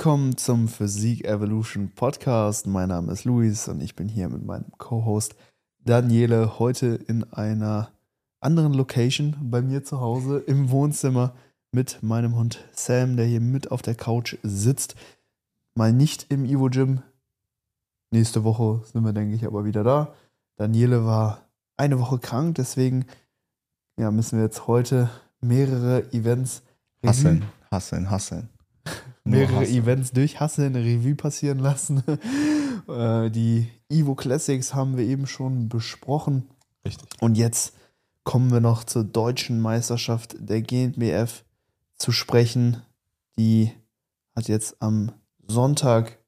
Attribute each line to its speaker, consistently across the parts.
Speaker 1: Willkommen zum Physik Evolution Podcast. Mein Name ist Luis und ich bin hier mit meinem Co-Host Daniele heute in einer anderen Location bei mir zu Hause im Wohnzimmer mit meinem Hund Sam, der hier mit auf der Couch sitzt. Mal nicht im Evo Gym. Nächste Woche sind wir, denke ich, aber wieder da. Daniele war eine Woche krank, deswegen ja, müssen wir jetzt heute mehrere Events
Speaker 2: hasseln, hasseln, hasseln.
Speaker 1: Mehrere Events durch Hasseln Revue passieren lassen. Äh, die Evo Classics haben wir eben schon besprochen.
Speaker 2: Richtig.
Speaker 1: Und jetzt kommen wir noch zur deutschen Meisterschaft der GNBF zu sprechen. Die hat jetzt am Sonntag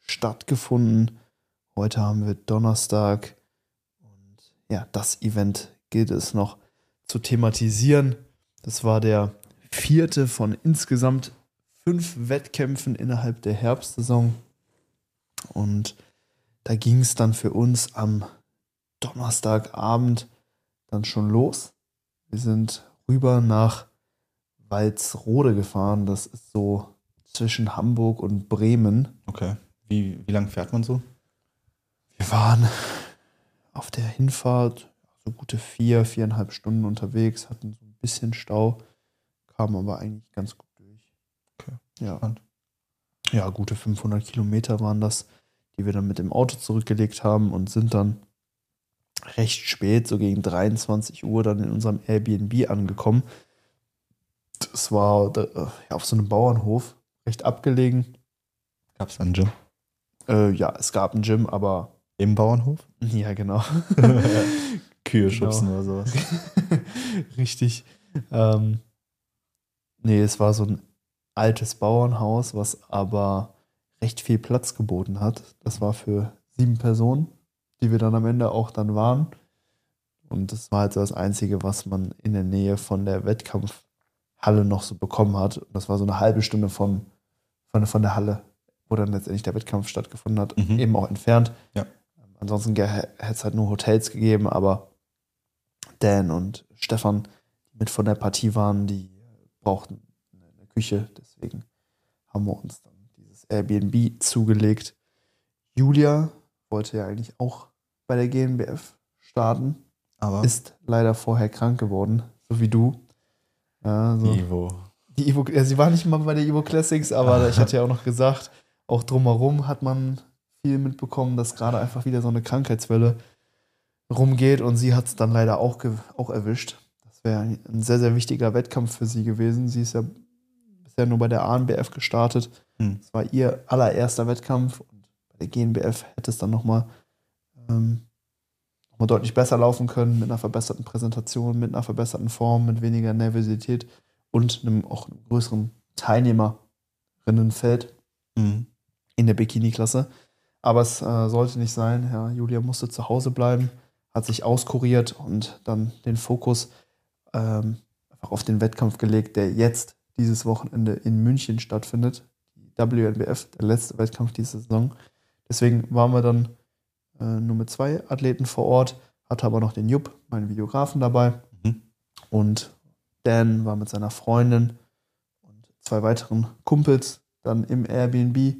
Speaker 1: stattgefunden. Heute haben wir Donnerstag. Und ja, das Event gilt es noch zu thematisieren. Das war der vierte von insgesamt fünf Wettkämpfen innerhalb der Herbstsaison. Und da ging es dann für uns am Donnerstagabend dann schon los. Wir sind rüber nach Walsrode gefahren. Das ist so zwischen Hamburg und Bremen.
Speaker 2: Okay. Wie, wie lang fährt man so?
Speaker 1: Wir waren auf der Hinfahrt so gute vier, viereinhalb Stunden unterwegs, hatten so ein bisschen Stau, kamen aber eigentlich ganz gut. Ja.
Speaker 2: Spannend.
Speaker 1: ja, gute 500 Kilometer waren das, die wir dann mit dem Auto zurückgelegt haben und sind dann recht spät, so gegen 23 Uhr, dann in unserem Airbnb angekommen. Das war ja, auf so einem Bauernhof, recht abgelegen.
Speaker 2: Gab es ein Gym?
Speaker 1: Äh, ja, es gab ein Gym, aber
Speaker 2: Im Bauernhof?
Speaker 1: ja, genau.
Speaker 2: Kühe
Speaker 1: Genau.
Speaker 2: schubsen oder sowas.
Speaker 1: Richtig. Ähm, nee, es war so ein altes Bauernhaus, was aber recht viel Platz geboten hat. Das war für sieben Personen, die wir dann am Ende auch dann waren. Und das war halt so das Einzige, was man in der Nähe von der Wettkampfhalle noch so bekommen hat. Und das war so eine halbe Stunde von, von, von der Halle, wo dann letztendlich der Wettkampf stattgefunden hat,
Speaker 2: Mhm.
Speaker 1: eben auch entfernt.
Speaker 2: Ja.
Speaker 1: Ansonsten hätte es halt nur Hotels gegeben, aber Dan und Stefan, die mit von der Partie waren, die brauchten Küche. Deswegen haben wir uns dann dieses Airbnb zugelegt. Julia wollte ja eigentlich auch bei der GNBF starten,
Speaker 2: Aber
Speaker 1: ist leider vorher krank geworden, so wie du. Ja, so.
Speaker 2: Ivo.
Speaker 1: Die Evo, ja, sie war nicht mal bei der Evo Classics, aber ich hatte ja auch noch gesagt, auch drumherum hat man viel mitbekommen, dass gerade einfach wieder so eine Krankheitswelle rumgeht und sie hat es dann leider auch, auch erwischt. Das wäre ein sehr, sehr wichtiger Wettkampf für sie gewesen. Sie ist ja bisher nur bei der ANBF gestartet.
Speaker 2: Hm.
Speaker 1: Das war ihr allererster Wettkampf und bei der GNBF hätte es dann nochmal ähm, noch mal deutlich besser laufen können, mit einer verbesserten Präsentation, mit einer verbesserten Form, mit weniger Nervosität und einem auch einem größeren Teilnehmerinnenfeld
Speaker 2: Mhm.
Speaker 1: in der Bikini-Klasse. Aber es äh, sollte nicht sein. Ja, Julia musste zu Hause bleiben, hat sich auskuriert und dann den Fokus ähm, einfach auf den Wettkampf gelegt, der jetzt dieses Wochenende in München stattfindet. Die WNBF, der letzte Wettkampf dieser Saison. Deswegen waren wir dann äh, nur mit zwei Athleten vor Ort, hatte aber noch den Jupp, meinen Videografen, dabei.
Speaker 2: Mhm.
Speaker 1: Und Dan war mit seiner Freundin und zwei weiteren Kumpels dann im Airbnb,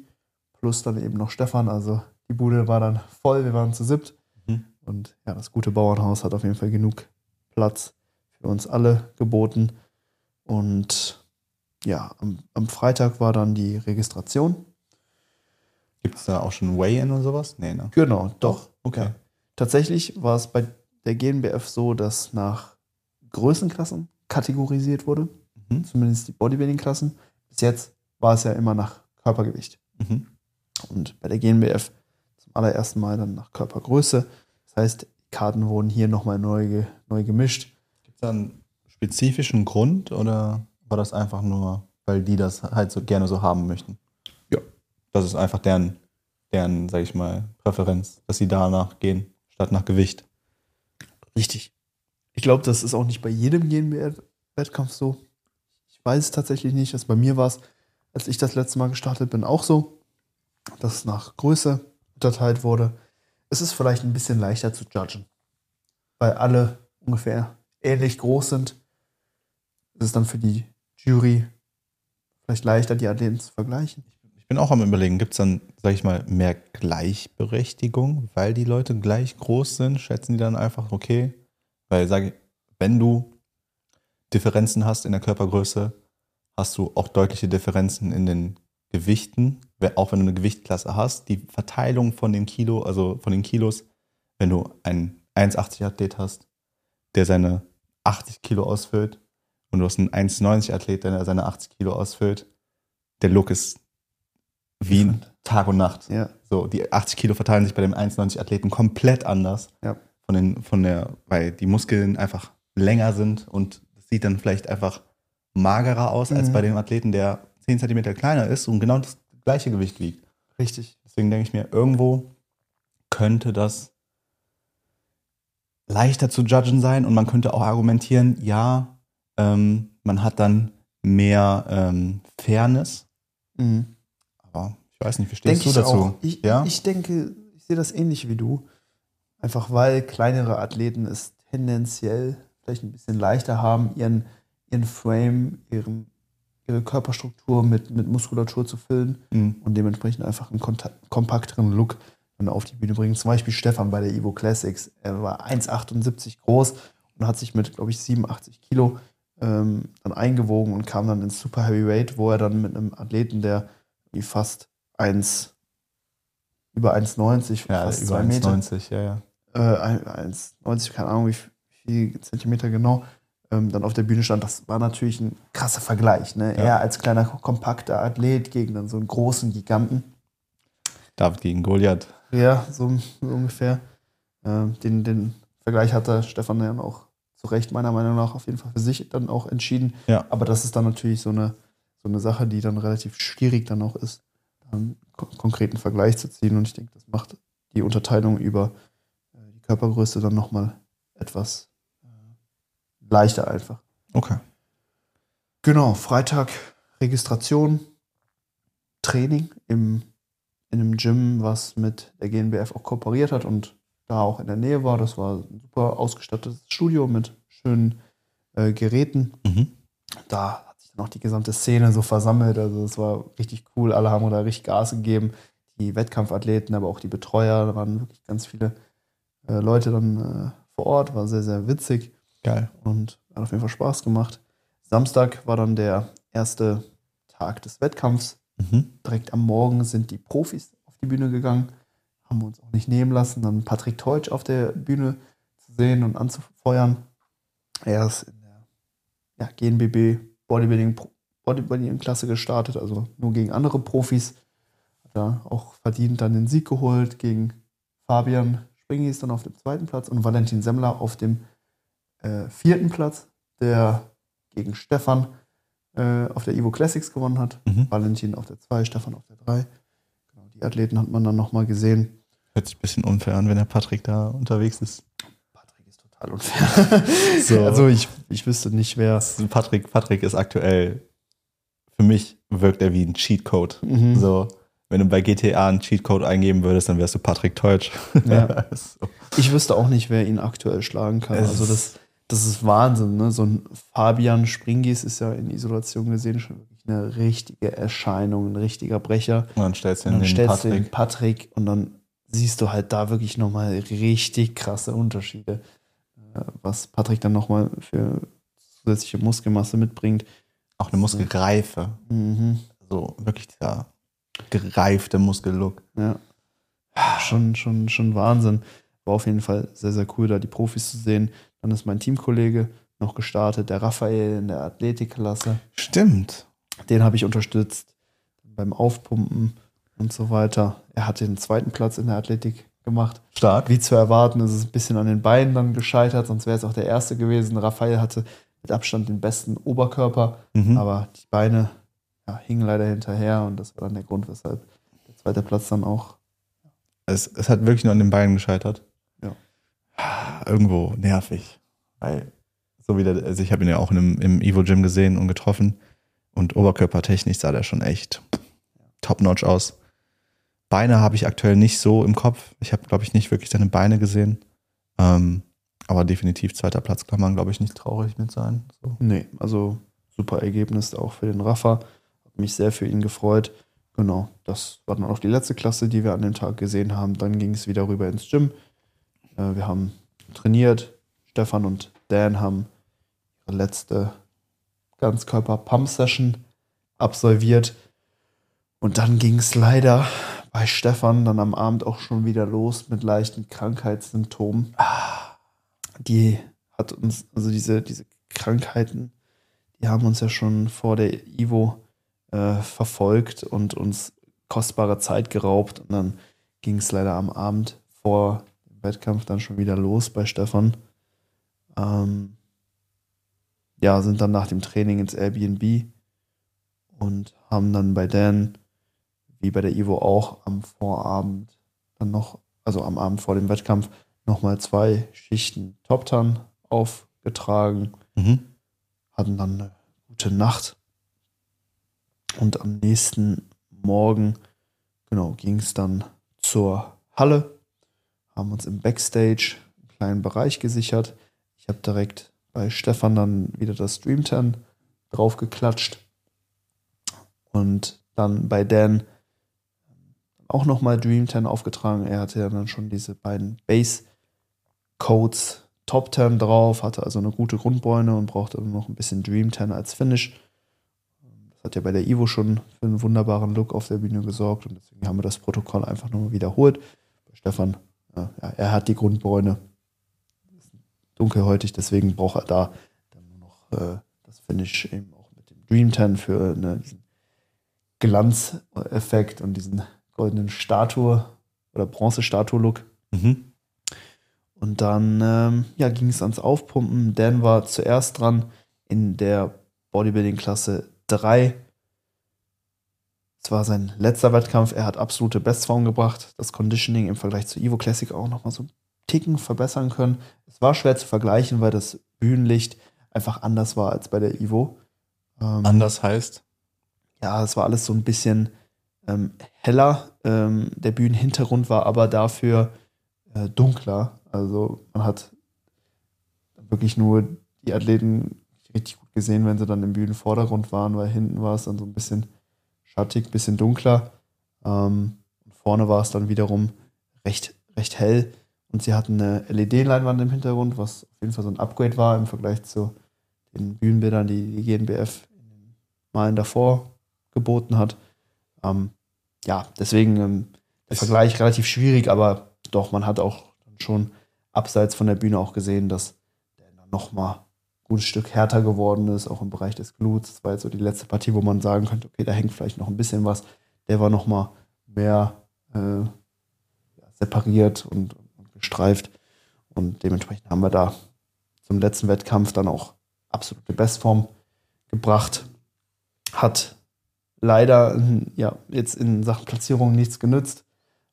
Speaker 1: plus dann eben noch Stefan. Also die Bude war dann voll, wir waren zu siebt.
Speaker 2: Mhm.
Speaker 1: Und ja, das gute Bauernhaus hat auf jeden Fall genug Platz für uns alle geboten. Und ja, am, am Freitag war dann die Registration.
Speaker 2: Gibt es da auch schon Weigh-In und sowas? Nee, ne?
Speaker 1: Genau, doch.
Speaker 2: Okay.
Speaker 1: Ja. Tatsächlich war es bei der GNBF so, dass nach Größenklassen kategorisiert wurde,
Speaker 2: Mhm.
Speaker 1: zumindest die Bodybuilding-Klassen. Bis jetzt war es ja immer nach Körpergewicht.
Speaker 2: Mhm.
Speaker 1: Und bei der GNBF zum allerersten Mal dann nach Körpergröße. Das heißt, die Karten wurden hier nochmal neu, neu gemischt.
Speaker 2: Gibt es da einen spezifischen Grund oder war das einfach nur, weil die das halt so gerne so haben möchten?
Speaker 1: Ja.
Speaker 2: Das ist einfach deren, deren, sag ich mal, Präferenz, dass sie danach gehen, statt nach Gewicht.
Speaker 1: Richtig. Ich glaube, das ist auch nicht bei jedem GNBF-Wettkampf so. Ich weiß es tatsächlich nicht. Also bei mir war es, als ich das letzte Mal gestartet bin, auch so, dass es nach Größe unterteilt wurde. Es ist vielleicht ein bisschen leichter zu judgen, weil alle ungefähr ähnlich groß sind. Es ist dann für die Jury vielleicht leichter, die Athleten zu vergleichen.
Speaker 2: Ich bin auch am überlegen, gibt es dann, sag ich mal, mehr Gleichberechtigung, weil die Leute gleich groß sind? Schätzen die dann einfach, okay, weil sage ich, wenn du Differenzen hast in der Körpergröße, hast du auch deutliche Differenzen in den Gewichten, auch wenn du eine Gewichtklasse hast. Die Verteilung von den Kilo, also von den Kilos, wenn du einen 1,80 Athlet hast, der seine 80 Kilo ausfüllt und du hast einen 1,90 Athlet, der seine 80 Kilo ausfüllt, der Look ist wie Tag und Nacht.
Speaker 1: Ja.
Speaker 2: So, die 80 Kilo verteilen sich bei dem 1,90 Athleten komplett anders.
Speaker 1: Ja.
Speaker 2: Von den, von der, weil die Muskeln einfach länger sind und es sieht dann vielleicht einfach magerer aus als
Speaker 1: Mhm.
Speaker 2: bei dem Athleten, der 10 Zentimeter kleiner ist und genau das gleiche Gewicht wiegt.
Speaker 1: Richtig.
Speaker 2: Deswegen denke ich mir, irgendwo könnte das leichter zu judgen sein und man könnte auch argumentieren, ja, ähm, man hat dann mehr ähm, Fairness.
Speaker 1: Mhm.
Speaker 2: Aber ich weiß nicht, wie stehst
Speaker 1: Denke
Speaker 2: du dazu?
Speaker 1: Ich,
Speaker 2: ja?
Speaker 1: ich denke, ich sehe das ähnlich wie du. Einfach weil kleinere Athleten es tendenziell vielleicht ein bisschen leichter haben, ihren, ihren Frame, ihren, ihre Körperstruktur mit, mit Muskulatur zu füllen
Speaker 2: Mhm.
Speaker 1: und dementsprechend einfach einen konta- kompakteren Look dann auf die Bühne bringen. Zum Beispiel Stefan bei der Evo Classics. Er war 1,78 groß und hat sich mit, glaube ich, 87 Kilo ähm, dann eingewogen und kam dann ins Super Heavyweight, wo er dann mit einem Athleten, der wie fast 1, über 1,90,
Speaker 2: Ja,
Speaker 1: fast
Speaker 2: über
Speaker 1: 2 Meter,
Speaker 2: 1,90, ja, ja.
Speaker 1: äh, 1,90, keine Ahnung, wie viel Zentimeter genau, ähm, dann auf der Bühne stand. Das war natürlich ein krasser Vergleich. Ne?
Speaker 2: Ja.
Speaker 1: Er als kleiner, kompakter Athlet gegen dann so einen großen Giganten.
Speaker 2: David gegen Goliath.
Speaker 1: Ja, so, so ungefähr. Ähm, den, den Vergleich hat der Stefan ja auch zu Recht meiner Meinung nach auf jeden Fall für sich dann auch entschieden.
Speaker 2: Ja.
Speaker 1: Aber das ist dann natürlich so eine, so eine Sache, die dann relativ schwierig dann auch ist, einen ko konkreten Vergleich zu ziehen. Und ich denke, das macht die Unterteilung über äh, die Körpergröße dann nochmal etwas äh, leichter einfach.
Speaker 2: Okay.
Speaker 1: Genau, Freitag Registration, Training im, in einem Gym, was mit der GNBF auch kooperiert hat und da auch in der Nähe war. Das war ein super ausgestattetes Studio mit schönen äh, Geräten.
Speaker 2: Mhm.
Speaker 1: Da hat sich dann auch die gesamte Szene so versammelt. Also es war richtig cool. Alle haben da richtig Gas gegeben. Die Wettkampfathleten, aber auch die Betreuer. Da waren wirklich ganz viele äh, Leute dann äh, vor Ort. War sehr, sehr witzig
Speaker 2: Geil.
Speaker 1: und hat auf jeden Fall Spaß gemacht. Samstag war dann der erste Tag des Wettkampfs.
Speaker 2: Mhm.
Speaker 1: Direkt am Morgen sind die Profis auf die Bühne gegangen, haben wir uns auch nicht nehmen lassen, dann Patrick Teutsch auf der Bühne zu sehen und anzufeuern. Er ist in der ja, GNBB Bodybuilding, Bodybuilding Klasse gestartet, also nur gegen andere Profis. Hat er auch verdient dann den Sieg geholt gegen Fabian Springis dann auf dem zweiten Platz und Valentin Semmler auf dem äh, vierten Platz, der gegen Stefan äh, auf der Evo Classics gewonnen hat.
Speaker 2: Mhm.
Speaker 1: Valentin auf der 2, Stefan auf der 3. Genau, die Athleten hat man dann nochmal gesehen.
Speaker 2: Hört sich ein bisschen unfair an, wenn der Patrick da unterwegs ist.
Speaker 1: Patrick ist total unfair.
Speaker 2: So.
Speaker 1: Also ich, ich wüsste nicht, wer.
Speaker 2: Patrick, Patrick ist aktuell, für mich wirkt er wie ein Cheatcode.
Speaker 1: Mhm.
Speaker 2: So, wenn du bei GTA einen Cheatcode eingeben würdest, dann wärst du Patrick Teutsch.
Speaker 1: Ja.
Speaker 2: so.
Speaker 1: Ich wüsste auch nicht, wer ihn aktuell schlagen kann.
Speaker 2: Es
Speaker 1: also das, das ist Wahnsinn. Ne? So ein Fabian Springis ist ja in Isolation gesehen schon wirklich eine richtige Erscheinung, ein richtiger Brecher.
Speaker 2: Und dann stellst du den
Speaker 1: stellst du
Speaker 2: Patrick.
Speaker 1: den Patrick und dann siehst du halt da wirklich nochmal richtig krasse Unterschiede, äh, was Patrick dann nochmal für zusätzliche Muskelmasse mitbringt.
Speaker 2: Auch eine Muskelreife.
Speaker 1: Mhm.
Speaker 2: So wirklich dieser gereifte Muskellook.
Speaker 1: Ja. Schon, schon, schon Wahnsinn. War auf jeden Fall sehr, sehr cool, da die Profis zu sehen. Dann ist mein Teamkollege noch gestartet, der Raphael in der Athletikklasse.
Speaker 2: Stimmt.
Speaker 1: Den habe ich unterstützt beim Aufpumpen und so weiter. Er hat den zweiten Platz in der Athletik gemacht.
Speaker 2: Stark.
Speaker 1: Wie zu erwarten, ist es ein bisschen an den Beinen dann gescheitert, sonst wäre es auch der erste gewesen. Raphael hatte mit Abstand den besten Oberkörper,
Speaker 2: Mhm.
Speaker 1: aber die Beine ja, hingen leider hinterher und das war dann der Grund, weshalb der zweite Platz dann auch.
Speaker 2: Es, es hat wirklich nur an den Beinen gescheitert.
Speaker 1: Ja.
Speaker 2: Irgendwo nervig. Weil, so wie der, also ich habe ihn ja auch in einem, im Evo Gym gesehen und getroffen. Und oberkörpertechnisch sah der schon echt top-notch aus. Beine habe ich aktuell nicht so im Kopf. Ich habe, glaube ich, nicht wirklich seine Beine gesehen. Ähm, aber definitiv zweiter Platz kann man, glaube ich, nicht traurig mit sein. So.
Speaker 1: Nee, also super Ergebnis auch für den Rafa. Hat mich sehr für ihn gefreut. genau, das war dann auch die letzte Klasse, die wir an dem Tag gesehen haben. Dann ging es wieder rüber ins Gym. Äh, wir haben trainiert. Stefan und Dan haben ihre letzte Ganzkörper-Pump-Session absolviert. Und dann ging es leider bei Stefan dann am Abend auch schon wieder los mit leichten Krankheitssymptomen. Die hat uns, also diese, diese Krankheiten, die haben uns ja schon vor der Ivo äh, verfolgt und uns kostbare Zeit geraubt. Und dann ging es leider am Abend vor dem Wettkampf dann schon wieder los bei Stefan. Ähm, ja, sind dann nach dem Training ins Airbnb und haben dann bei Dan, wie bei der Ivo auch, am Vorabend dann noch, also am Abend vor dem Wettkampf, nochmal zwei Schichten Top Tan aufgetragen,
Speaker 2: Mhm.
Speaker 1: hatten dann eine gute Nacht. Und am nächsten Morgen, genau, ging es dann zur Halle, haben uns im Backstage einen kleinen Bereich gesichert. Ich habe direkt bei Stefan dann wieder das Stream 10 draufgeklatscht. Und dann bei Dan auch nochmal Dream 10 aufgetragen. Er hatte ja dann schon diese beiden Base Codes Top 10 drauf, hatte also eine gute Grundbeune und brauchte noch ein bisschen Dream 10 als Finish. Das hat ja bei der Ivo schon für einen wunderbaren Look auf der Bühne gesorgt und deswegen haben wir das Protokoll einfach nochmal wiederholt. Bei Stefan, ja, er hat die Grundbeune, ist dunkelhäutig, deswegen braucht er da dann nur noch äh, das Finish eben auch mit dem Dream 10 für ne, diesen Glanzeffekt und diesen goldenen Statue oder Bronzestatue-Look.
Speaker 2: Mhm.
Speaker 1: Und dann ähm, ja, ging es ans Aufpumpen. Dan war zuerst dran in der Bodybuilding-Klasse 3. Es war sein letzter Wettkampf. Er hat absolute Bestform gebracht. Das Conditioning im Vergleich zu Evo Classic auch nochmal so einen Ticken verbessern können. Es war schwer zu vergleichen, weil das Bühnenlicht einfach anders war als bei der Evo. Ähm,
Speaker 2: Anders heißt.
Speaker 1: ja, es war alles so ein bisschen ähm, heller. Ähm, der Bühnenhintergrund war aber dafür äh, dunkler. Also man hat wirklich nur die Athleten richtig gut gesehen, wenn sie dann im Bühnenvordergrund waren, weil hinten war es dann so ein bisschen schattig, bisschen dunkler. Ähm, vorne war es dann wiederum recht, recht hell. Und sie hatten eine LED-Leinwand im Hintergrund, was auf jeden Fall so ein Upgrade war im Vergleich zu den Bühnenbildern, die die GNBF in den Malen davor geboten hat. Ähm, ja, deswegen ähm, der Vergleich relativ schwierig, aber doch, man hat auch schon abseits von der Bühne auch gesehen, dass der nochmal ein gutes Stück härter geworden ist, auch im Bereich des Gluts. Das war jetzt so die letzte Partie, wo man sagen könnte, okay, da hängt vielleicht noch ein bisschen was. Der war nochmal mehr äh, separiert und, und gestreift. Und dementsprechend haben wir da zum letzten Wettkampf dann auch absolute Bestform gebracht. Hat leider ja, jetzt in Sachen Platzierung nichts genützt.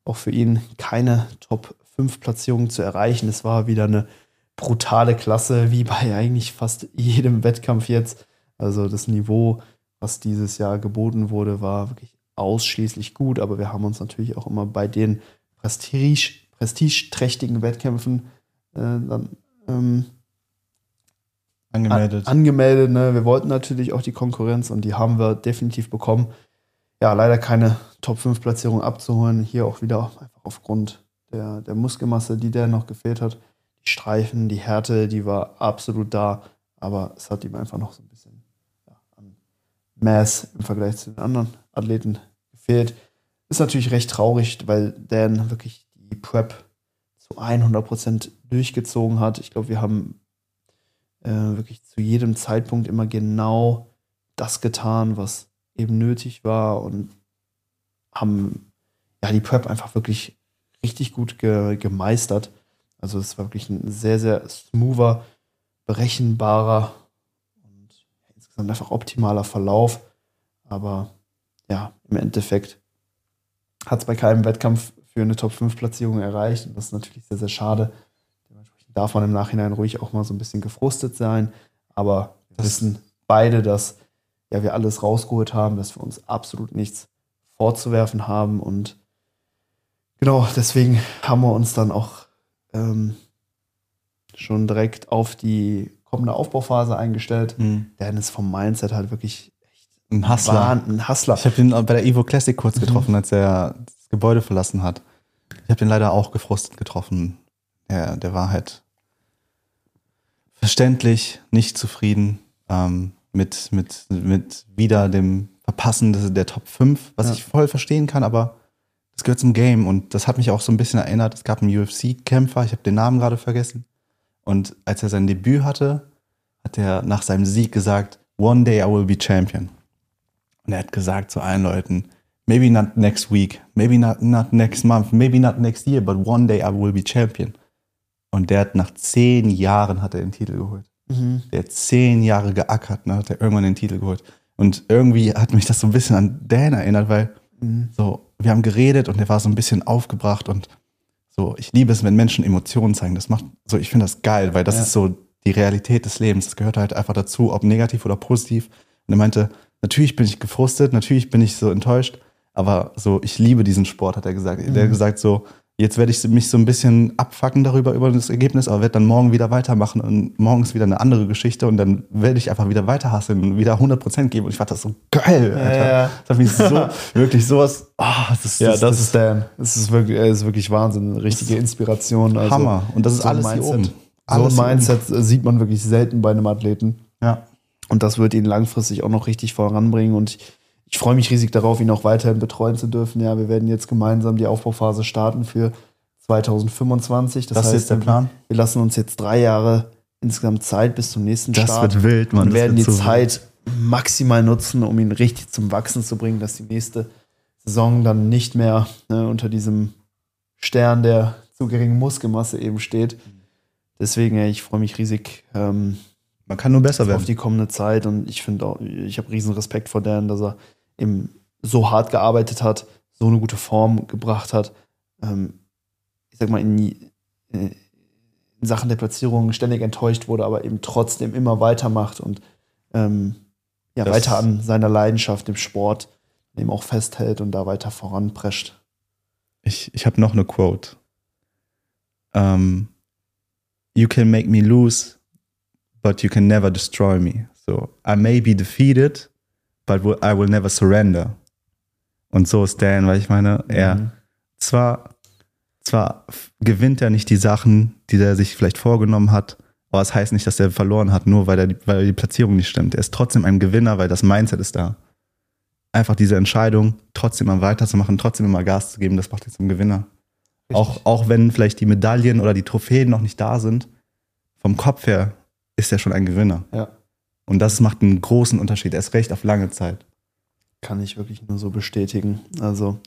Speaker 1: Auch für ihn keine Top 5 Platzierung zu erreichen. Es war wieder eine brutale Klasse, wie bei eigentlich fast jedem Wettkampf jetzt. Also das Niveau, was dieses Jahr geboten wurde, war wirklich ausschließlich gut. Aber wir haben uns natürlich auch immer bei den Prestige, prestigeträchtigen Wettkämpfen äh, dann ähm,
Speaker 2: Angemeldet.
Speaker 1: an, angemeldet. Ne? Wir wollten natürlich auch die Konkurrenz und die haben wir definitiv bekommen. Ja, leider keine Top 5 Platzierung abzuholen. Hier auch wieder einfach aufgrund der, der Muskelmasse, die der noch gefehlt hat. Die Streifen, die Härte, die war absolut da, aber es hat ihm einfach noch so ein bisschen ja, an Mass im Vergleich zu den anderen Athleten gefehlt. Ist natürlich recht traurig, weil Dan wirklich die Prep zu 100% durchgezogen hat. Ich glaube, wir haben äh, wirklich zu jedem Zeitpunkt immer genau das getan, was eben nötig war und haben ja die Prep einfach wirklich richtig gut ge gemeistert. Also es war wirklich ein sehr, sehr smoother, berechenbarer und insgesamt einfach optimaler Verlauf. Aber ja, im Endeffekt hat es bei keinem Wettkampf für eine Top-5-Platzierung erreicht. Und das ist natürlich sehr, sehr schade. Darf man im Nachhinein ruhig auch mal so ein bisschen gefrustet sein. Aber wir
Speaker 2: Das-
Speaker 1: wissen beide, dass ja, wir alles rausgeholt haben, dass wir uns absolut nichts vorzuwerfen haben. Und genau, deswegen haben wir uns dann auch ähm, schon direkt auf die kommende Aufbauphase eingestellt.
Speaker 2: Mhm.
Speaker 1: Dan ist vom Mindset halt wirklich echt
Speaker 2: Ein Hustler.
Speaker 1: War ein Hustler.
Speaker 2: Ich habe ihn bei der Evo Classic kurz
Speaker 1: Mhm.
Speaker 2: getroffen, als er das Gebäude verlassen hat. Ich habe den leider auch gefrustet getroffen. Der, der war halt verständlich nicht zufrieden ähm, mit, mit, mit wieder dem Verpassen der Top 5, was
Speaker 1: Ja.
Speaker 2: ich voll verstehen kann, aber das gehört zum Game und das hat mich auch so ein bisschen erinnert. Es gab einen UFC-Kämpfer, ich habe den Namen gerade vergessen. Und als er sein Debüt hatte, hat er nach seinem Sieg gesagt, One day I will be champion. Und er hat gesagt zu allen Leuten, maybe not next week, maybe not, not next month, maybe not next year, but one day I will be champion. Und der hat nach zehn Jahren hat er den Titel geholt.
Speaker 1: Mhm.
Speaker 2: Der hat zehn Jahre geackert, dann hat er irgendwann den Titel geholt. Und irgendwie hat mich das so ein bisschen an Dan erinnert, weil
Speaker 1: Mhm.
Speaker 2: so, wir haben geredet und er war so ein bisschen aufgebracht und so, ich liebe es, wenn Menschen Emotionen zeigen. Das macht, so, ich finde das geil, weil das
Speaker 1: Ja.
Speaker 2: ist so die Realität des Lebens. Das gehört halt einfach dazu, ob negativ oder positiv. Und er meinte, natürlich bin ich gefrustet, natürlich bin ich so enttäuscht, aber so, ich liebe diesen Sport, hat er gesagt. Der hat
Speaker 1: Mhm.
Speaker 2: gesagt so, jetzt werde ich mich so ein bisschen abfacken darüber, über das Ergebnis, aber werde dann morgen wieder weitermachen und morgen ist wieder eine andere Geschichte und dann werde ich einfach wieder weiterhasseln und wieder 100% geben. Und ich fand das so geil, Alter.
Speaker 1: Ja.
Speaker 2: Das hat mich so, wirklich sowas, ah, das, ist-
Speaker 1: Ja, das, ist Dan. Es ist wirklich, er ist wirklich Wahnsinn. Richtige Inspiration. Also,
Speaker 2: Hammer. Und das ist
Speaker 1: so ein
Speaker 2: alles hier
Speaker 1: Mindset.
Speaker 2: oben.
Speaker 1: So
Speaker 2: Alles
Speaker 1: ein
Speaker 2: hier
Speaker 1: Mindset sieht man wirklich selten bei einem Athleten.
Speaker 2: Ja.
Speaker 1: Und das wird ihn langfristig auch noch richtig voranbringen. Und ich, ich freue mich riesig darauf, ihn auch weiterhin betreuen zu dürfen. Ja, wir werden jetzt gemeinsam die Aufbauphase starten für 2025. Das,
Speaker 2: Das ist
Speaker 1: heißt,
Speaker 2: jetzt der Plan?
Speaker 1: Wir lassen uns jetzt drei Jahre insgesamt Zeit bis zum nächsten
Speaker 2: Das
Speaker 1: Start.
Speaker 2: wird wild, Mann.
Speaker 1: und
Speaker 2: Das
Speaker 1: werden die
Speaker 2: so
Speaker 1: Zeit maximal nutzen, um ihn richtig zum Wachsen zu bringen, dass die nächste Saison dann nicht mehr ne, unter diesem Stern der zu geringen Muskelmasse eben steht. Deswegen, ey, ich freue mich riesig ähm,
Speaker 2: Man kann nur besser
Speaker 1: auf
Speaker 2: werden.
Speaker 1: die kommende Zeit und ich finde auch, ich habe riesen Respekt vor Dan, dass er eben so hart gearbeitet hat, so eine gute Form gebracht hat. Ähm, ich sag mal, in, in Sachen der Platzierung ständig enttäuscht wurde, aber eben trotzdem immer weitermacht und ähm, ja,
Speaker 2: Das-
Speaker 1: weiter an seiner Leidenschaft im Sport eben auch festhält und da weiter voranprescht.
Speaker 2: Ich, ich habe noch eine Quote. Um, you can make me lose, but you can never destroy me. So, I may be defeated, but will- I will never surrender. Und so ist Dan, weil ich meine, er
Speaker 1: Mhm.
Speaker 2: zwar, zwar gewinnt er nicht die Sachen, die er sich vielleicht vorgenommen hat, aber es heißt nicht, dass er verloren hat, nur weil, er die, weil die Platzierung nicht stimmt. Er ist trotzdem ein Gewinner, weil das Mindset ist da. Einfach diese Entscheidung, trotzdem mal weiterzumachen, trotzdem immer Gas zu geben, das macht ihn zum Gewinner. Auch, auch wenn vielleicht die Medaillen oder die Trophäen noch nicht da sind, vom Kopf her ist er schon ein Gewinner.
Speaker 1: Ja,
Speaker 2: Und das macht einen großen Unterschied, erst recht auf lange Zeit.
Speaker 1: kann ich wirklich nur so bestätigen. Also,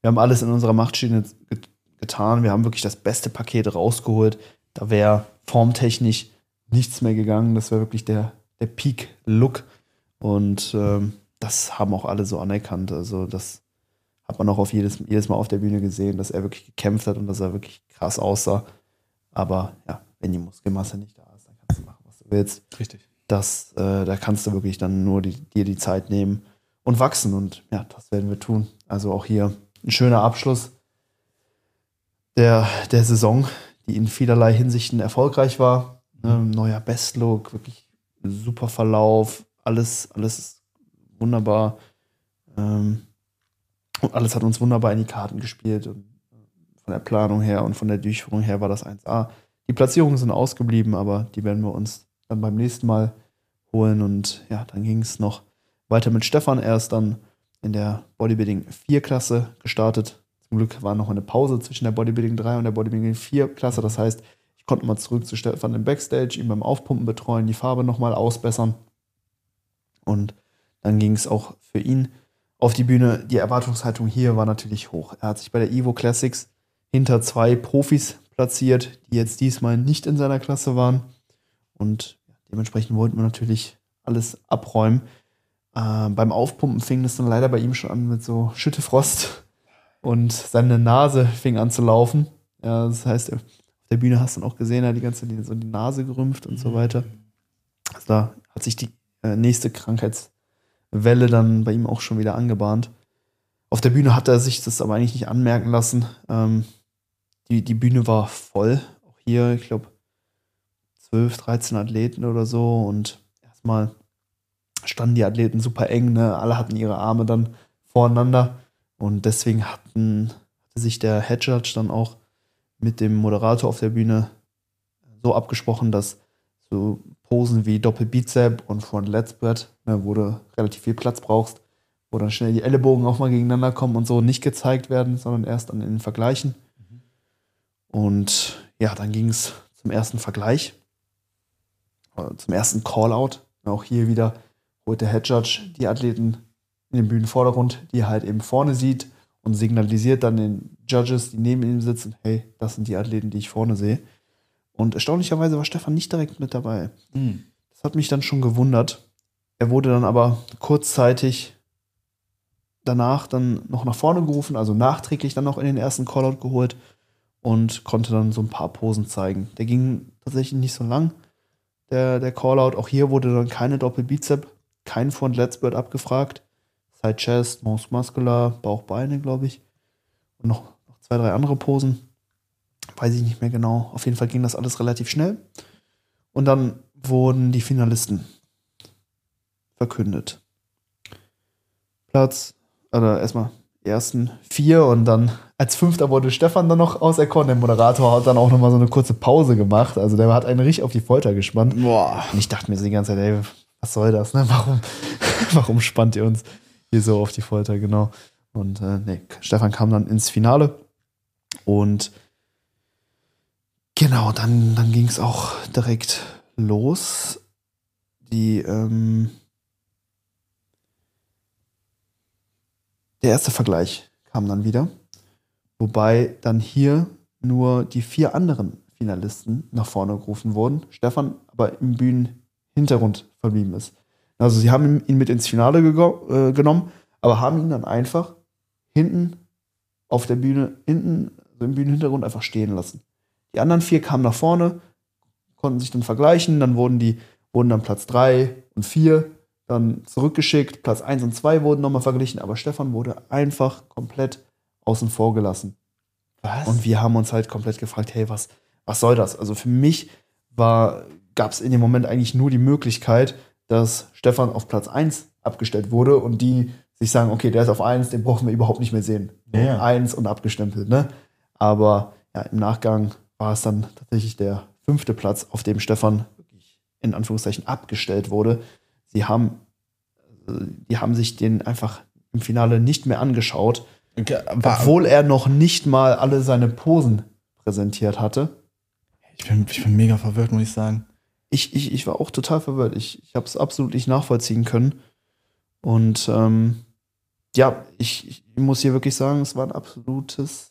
Speaker 1: wir haben alles in unserer Macht Stehende get getan. Wir haben wirklich das beste Paket rausgeholt. Da wäre formtechnisch nichts mehr gegangen. Das wäre wirklich der, der Peak-Look. Und ähm, das haben auch alle so anerkannt. Also, das hat man auch auf jedes, jedes Mal auf der Bühne gesehen, dass er wirklich gekämpft hat und dass er wirklich krass aussah. Aber ja, wenn die Muskelmasse nicht da ist, dann kannst du machen, was du willst
Speaker 2: Richtig.
Speaker 1: Das, äh, da kannst du wirklich dann nur die, dir die Zeit nehmen und wachsen. Und ja, das werden wir tun. Also auch hier ein schöner Abschluss der, der Saison, die in vielerlei Hinsichten erfolgreich war. Ähm, neuer Bestlook, wirklich super Verlauf, alles, alles wunderbar. Ähm, und alles hat uns wunderbar in die Karten gespielt. Und von der Planung her und von der Durchführung her war das 1A. Die Platzierungen sind ausgeblieben, aber die werden wir uns dann beim nächsten Mal holen. Und ja, dann ging es noch weiter mit Stefan. Er ist dann in der Bodybuilding 4 Klasse gestartet. Zum Glück war noch eine Pause zwischen der Bodybuilding 3 und der Bodybuilding 4 Klasse. Das heißt, ich konnte mal zurück zu Stefan im Backstage, ihn beim Aufpumpen betreuen, die Farbe nochmal ausbessern. Und dann ging es auch für ihn auf die Bühne. Die Erwartungshaltung hier war natürlich hoch. Er hat sich bei der Evo Classics hinter zwei Profis platziert, die jetzt diesmal nicht in seiner Klasse waren. Und dementsprechend wollten wir natürlich alles abräumen. Äh, beim Aufpumpen fing es dann leider bei ihm schon an mit so Schüttefrost und seine Nase fing an zu laufen. Ja, das heißt, auf der Bühne hast du dann auch gesehen, er hat die ganze Zeit so die Nase gerümpft und so weiter. Also da hat sich die äh, nächste Krankheitswelle dann bei ihm auch schon wieder angebahnt. Auf der Bühne hat er sich das aber eigentlich nicht anmerken lassen. Ähm, die, die Bühne war voll. Auch hier, ich glaube, 12, 13 Athleten oder so. Und erstmal standen die Athleten super eng, ne? alle hatten ihre Arme dann voreinander und deswegen hatten, hatte sich der Head Judge dann auch mit dem Moderator auf der Bühne so abgesprochen, dass so Posen wie Doppelbizep und Front Let's Spread, ne, wo du relativ viel Platz brauchst, wo dann schnell die Ellenbogen auch mal gegeneinander kommen und so nicht gezeigt werden, sondern erst dann in den Vergleichen. Und ja, dann ging es zum ersten Vergleich, zum ersten Callout. Auch hier wieder holt der Head Judge die Athleten in den Bühnenvordergrund, die er halt eben vorne sieht und signalisiert dann den Judges, die neben ihm sitzen, hey, das sind die Athleten, die ich vorne sehe. Und erstaunlicherweise war Stefan nicht direkt mit dabei.
Speaker 2: Mhm.
Speaker 1: Das hat mich dann schon gewundert. Er wurde dann aber kurzzeitig danach dann noch nach vorne gerufen, also nachträglich dann noch in den ersten Callout geholt und konnte dann so ein paar Posen zeigen. Der ging tatsächlich nicht so lang, der, der Callout. Auch hier wurde dann keine Doppelbizep, kein Front Let's Bird abgefragt. Side Chest, Most Muscular, Bauch, Beine, glaube ich. Und noch, noch zwei, drei andere Posen. Weiß ich nicht mehr genau. Auf jeden Fall ging das alles relativ schnell. Und dann wurden die Finalisten verkündet. Platz, oder erstmal ersten vier und dann als Fünfter wurde Stefan dann noch auserkoren. Der Moderator hat dann auch nochmal so eine kurze Pause gemacht. Also der hat einen richtig auf die Folter gespannt.
Speaker 2: Boah.
Speaker 1: Und ich dachte mir so die ganze Zeit, ey, was soll das, ne? Warum, warum spannt ihr uns hier so auf die Folter, genau. Und äh, nee, Stefan kam dann ins Finale und genau, dann, dann ging es auch direkt los. Die, ähm, der erste Vergleich kam dann wieder, wobei dann hier nur die vier anderen Finalisten nach vorne gerufen wurden. Stefan aber im Bühnenhintergrund verblieben ist. Also sie haben ihn mit ins Finale äh, genommen, aber haben ihn dann einfach hinten auf der Bühne, hinten, also im Bühnenhintergrund einfach stehen lassen. Die anderen vier kamen nach vorne, konnten sich dann vergleichen, dann wurden die, wurden dann Platz drei und vier dann zurückgeschickt, Platz eins und zwei wurden nochmal verglichen, aber Stefan wurde einfach komplett außen vor gelassen.
Speaker 2: Was?
Speaker 1: Und wir haben uns halt komplett gefragt, hey, was, was soll das? Also für mich war, gab es in dem Moment eigentlich nur die Möglichkeit, dass Stefan auf Platz 1 abgestellt wurde und die sich sagen, okay, der ist auf 1, den brauchen wir überhaupt nicht mehr sehen.
Speaker 2: Ja, ja.
Speaker 1: 1 und abgestempelt, ne? Aber ja, im Nachgang war es dann tatsächlich der fünfte Platz, auf dem Stefan wirklich in Anführungszeichen abgestellt wurde. Sie haben, äh, die haben sich den einfach im Finale nicht mehr angeschaut, obwohl er noch nicht mal alle seine Posen präsentiert hatte.
Speaker 2: ich, bin, ich bin mega verwirrt, muss ich sagen.
Speaker 1: Ich, ich, ich war auch total verwirrt. Ich, ich habe es absolut nicht nachvollziehen können. Und ähm, ja, ich, ich muss hier wirklich sagen, es war ein absolutes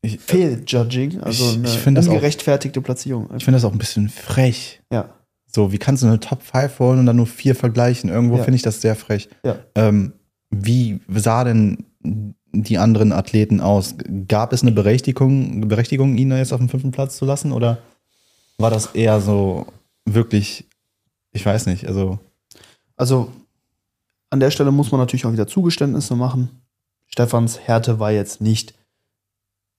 Speaker 2: Ich,
Speaker 1: Fehljudging, also
Speaker 2: Ich-
Speaker 1: eine
Speaker 2: ich find das auch-
Speaker 1: ungerechtfertigte Platzierung.
Speaker 2: ich finde das auch ein bisschen frech.
Speaker 1: ja,
Speaker 2: So, wie kannst du eine Top 5 holen und dann nur vier vergleichen? Irgendwo
Speaker 1: Ja.
Speaker 2: finde ich das sehr frech.
Speaker 1: ja.
Speaker 2: Ähm, wie sah denn die anderen Athleten aus? Gab es eine Berechtigung, Berechtigung, ihn da jetzt auf dem fünften Platz zu lassen? Oder war das eher so wirklich, ich weiß nicht, also
Speaker 1: Also an der Stelle muss man natürlich auch wieder Zugeständnisse machen. Stefans Härte war jetzt nicht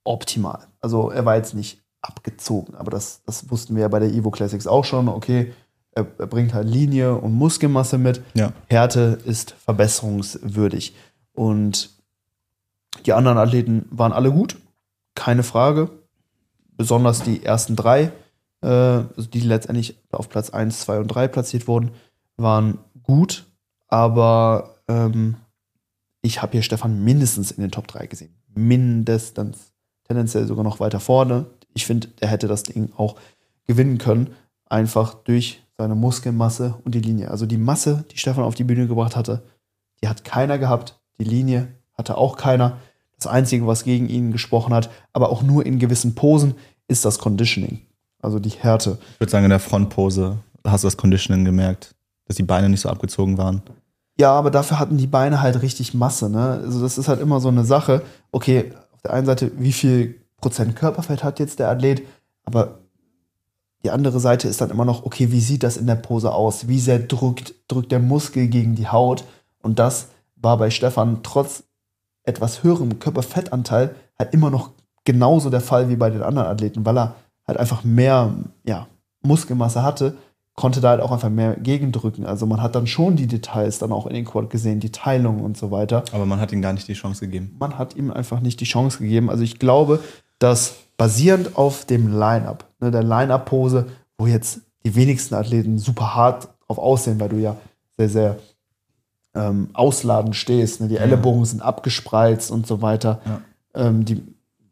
Speaker 1: optimal. Also er war jetzt nicht abgezogen, aber das, das wussten wir ja bei der Evo Classics auch schon. Okay, er, er bringt halt Linie und Muskelmasse mit.
Speaker 2: ja.
Speaker 1: Härte ist verbesserungswürdig. Und die anderen Athleten waren alle gut, keine Frage. Besonders die ersten drei, äh, also die letztendlich auf Platz 1, 2 und 3 platziert wurden, waren gut. Aber ähm, ich habe hier Stefan mindestens in den Top 3 gesehen. Mindestens. Tendenziell sogar noch weiter vorne. Ich finde, er hätte das Ding auch gewinnen können. Einfach durch seine Muskelmasse und die Linie. Also die Masse, die Stefan auf die Bühne gebracht hatte, die hat keiner gehabt. Die Linie hatte auch keiner. Das Einzige, was gegen ihn gesprochen hat, aber auch nur in gewissen Posen, ist das Conditioning. Also die Härte.
Speaker 2: Ich würde sagen, in der Frontpose hast du das Conditioning gemerkt, dass die Beine nicht so abgezogen waren.
Speaker 1: Ja, aber dafür hatten die Beine halt richtig Masse. Ne? Also das ist halt immer so eine Sache. Okay, auf der einen Seite, wie viel Prozent Körperfett hat jetzt der Athlet? Aber die andere Seite ist dann immer noch, okay, wie sieht das in der Pose aus? Wie sehr drückt, drückt der Muskel gegen die Haut? Und das war bei Stefan trotz etwas höherem Körperfettanteil halt immer noch genauso der Fall wie bei den anderen Athleten, weil er halt einfach mehr ja, Muskelmasse hatte, konnte da halt auch einfach mehr gegendrücken. Also man hat dann schon die Details dann auch in den Quad gesehen, die Teilung und so weiter.
Speaker 2: Aber man hat ihm gar nicht die Chance gegeben.
Speaker 1: Man hat ihm einfach nicht die Chance gegeben. Also ich glaube, dass basierend auf dem Line-Up, ne, der Line-Up-Pose, wo jetzt die wenigsten Athleten super hart drauf aussehen, weil du ja sehr, sehr ähm, ausladend stehst. Ne? Die
Speaker 2: Ja.
Speaker 1: Ellenbogen sind abgespreizt und so weiter.
Speaker 2: Ja.
Speaker 1: Ähm, die,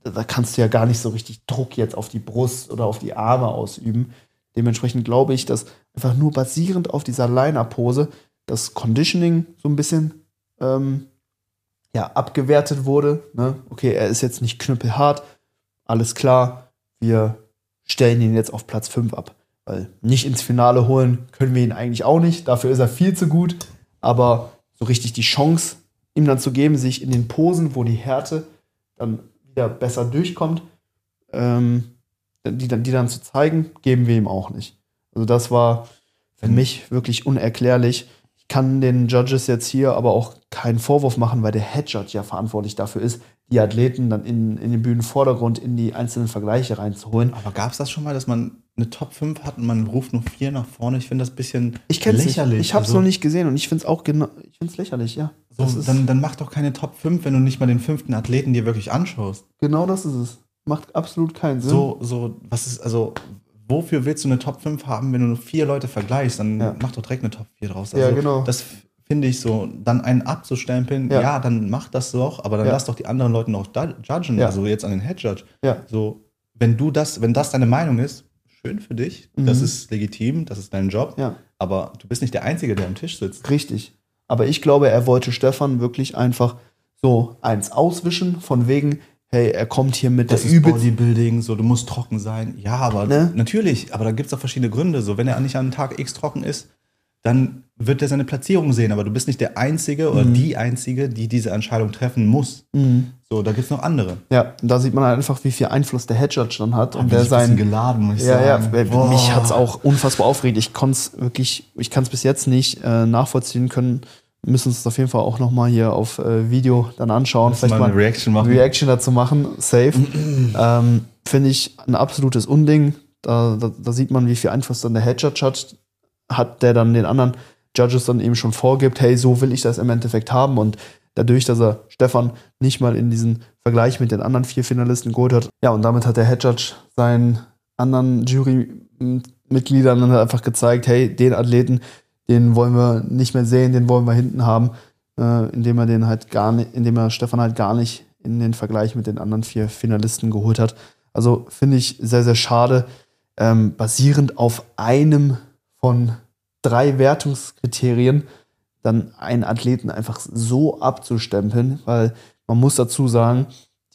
Speaker 1: da kannst du ja gar nicht so richtig Druck jetzt auf die Brust oder auf die Arme ausüben. Dementsprechend glaube ich, dass einfach nur basierend auf dieser Line-Up-Pose das Conditioning so ein bisschen ähm, ja, abgewertet wurde. Ne? Okay, er ist jetzt nicht knüppelhart, alles klar, wir stellen ihn jetzt auf Platz 5 ab. Weil nicht ins Finale holen können wir ihn eigentlich auch nicht. Dafür ist er viel zu gut. Aber so richtig die Chance, ihm dann zu geben, sich in den Posen, wo die Härte dann wieder besser durchkommt, ähm, die, dann, die dann zu zeigen, geben wir ihm auch nicht. Also das war für mich wirklich unerklärlich. Ich kann den Judges jetzt hier aber auch keinen Vorwurf machen, weil der Head Judge ja verantwortlich dafür ist, die Athleten dann in, in den Bühnenvordergrund in die einzelnen Vergleiche reinzuholen.
Speaker 2: Aber gab es das schon mal, dass man eine Top 5 hat und man ruft nur vier nach vorne? Ich finde das ein bisschen
Speaker 1: Ich kenne es nicht.
Speaker 2: lächerlich.
Speaker 1: Ich habe es
Speaker 2: Also,
Speaker 1: noch nicht gesehen und ich finde es auch genau, ich finde es lächerlich, ja.
Speaker 2: So, dann, dann mach doch keine Top 5, wenn du nicht mal den fünften Athleten dir wirklich anschaust.
Speaker 1: genau das ist es. Macht absolut keinen Sinn.
Speaker 2: So, so, was ist, also, wofür willst du eine Top 5 haben, wenn du nur vier Leute vergleichst? Dann
Speaker 1: Ja.
Speaker 2: mach doch direkt eine Top 4 draus.
Speaker 1: Ja, genau.
Speaker 2: Das finde ich so, dann einen abzustempeln,
Speaker 1: Ja.
Speaker 2: ja. dann mach das doch, aber dann
Speaker 1: Ja.
Speaker 2: lass doch die anderen Leute noch judgen,
Speaker 1: Ja.
Speaker 2: also jetzt an den Head Judge.
Speaker 1: Ja.
Speaker 2: So, wenn du das, wenn das deine Meinung ist, schön für dich,
Speaker 1: Mhm.
Speaker 2: das ist legitim, das ist dein Job,
Speaker 1: Ja,
Speaker 2: aber du bist nicht der Einzige, der am Tisch sitzt.
Speaker 1: richtig. Aber ich glaube, er wollte Stefan wirklich einfach so eins auswischen, von wegen, hey, er kommt hier mit
Speaker 2: Das
Speaker 1: der
Speaker 2: ist. Bodybuilding, so du musst trocken sein. Ja, aber
Speaker 1: Ne?
Speaker 2: natürlich, aber da gibt es auch verschiedene Gründe. So, wenn er nicht an Tag X trocken ist, dann wird er seine Platzierung sehen, aber du bist nicht der Einzige oder
Speaker 1: Mhm.
Speaker 2: die Einzige, die diese Entscheidung treffen muss.
Speaker 1: Mhm.
Speaker 2: So, da gibt es noch andere.
Speaker 1: Ja, da sieht man halt einfach, wie viel Einfluss der Head Judge dann hat und
Speaker 2: Bin
Speaker 1: der sein.
Speaker 2: geladen, muss ich
Speaker 1: Ja, ja,
Speaker 2: sagen.
Speaker 1: weil
Speaker 2: Boah.
Speaker 1: mich hat es auch unfassbar aufgeregt. Ich konnte es wirklich, ich kann es bis jetzt nicht äh, nachvollziehen können. Wir müssen uns das auf jeden Fall auch nochmal hier auf äh, Video dann anschauen.
Speaker 2: Lass mal eine Reaction machen.
Speaker 1: Reaction dazu machen, safe. ähm, Finde ich ein absolutes Unding. Da, da, da sieht man, wie viel Einfluss dann der Head Judge hat, hat, der dann den anderen Judges dann eben schon vorgibt, hey, so will ich das im Endeffekt haben. Und dadurch, dass er Stefan nicht mal in diesen Vergleich mit den anderen vier Finalisten geholt hat, ja, und damit hat der Head Judge seinen anderen Jurymitgliedern dann halt einfach gezeigt, hey, den Athleten, den wollen wir nicht mehr sehen, den wollen wir hinten haben, äh, indem er den halt gar nicht, indem er Stefan halt gar nicht in den Vergleich mit den anderen vier Finalisten geholt hat. Also finde ich sehr, sehr schade, ähm, basierend auf einem von drei Wertungskriterien dann einen Athleten einfach so abzustempeln, weil man muss dazu sagen,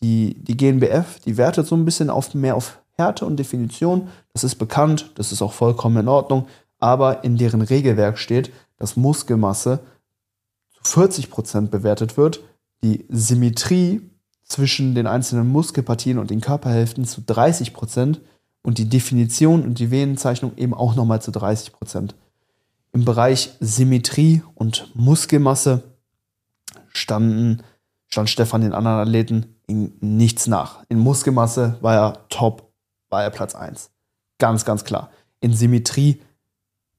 Speaker 1: die, die GNBF, die wertet so ein bisschen auf mehr auf Härte und Definition. Das ist bekannt, das ist auch vollkommen in Ordnung, aber in deren Regelwerk steht, dass Muskelmasse zu 40% bewertet wird, die Symmetrie zwischen den einzelnen Muskelpartien und den Körperhälften zu 30% und die Definition und die Venenzeichnung eben auch nochmal zu 30%. Im Bereich Symmetrie und Muskelmasse standen, stand Stefan den anderen Athleten in nichts nach. In Muskelmasse war er top, war er Platz 1. Ganz, ganz klar. In Symmetrie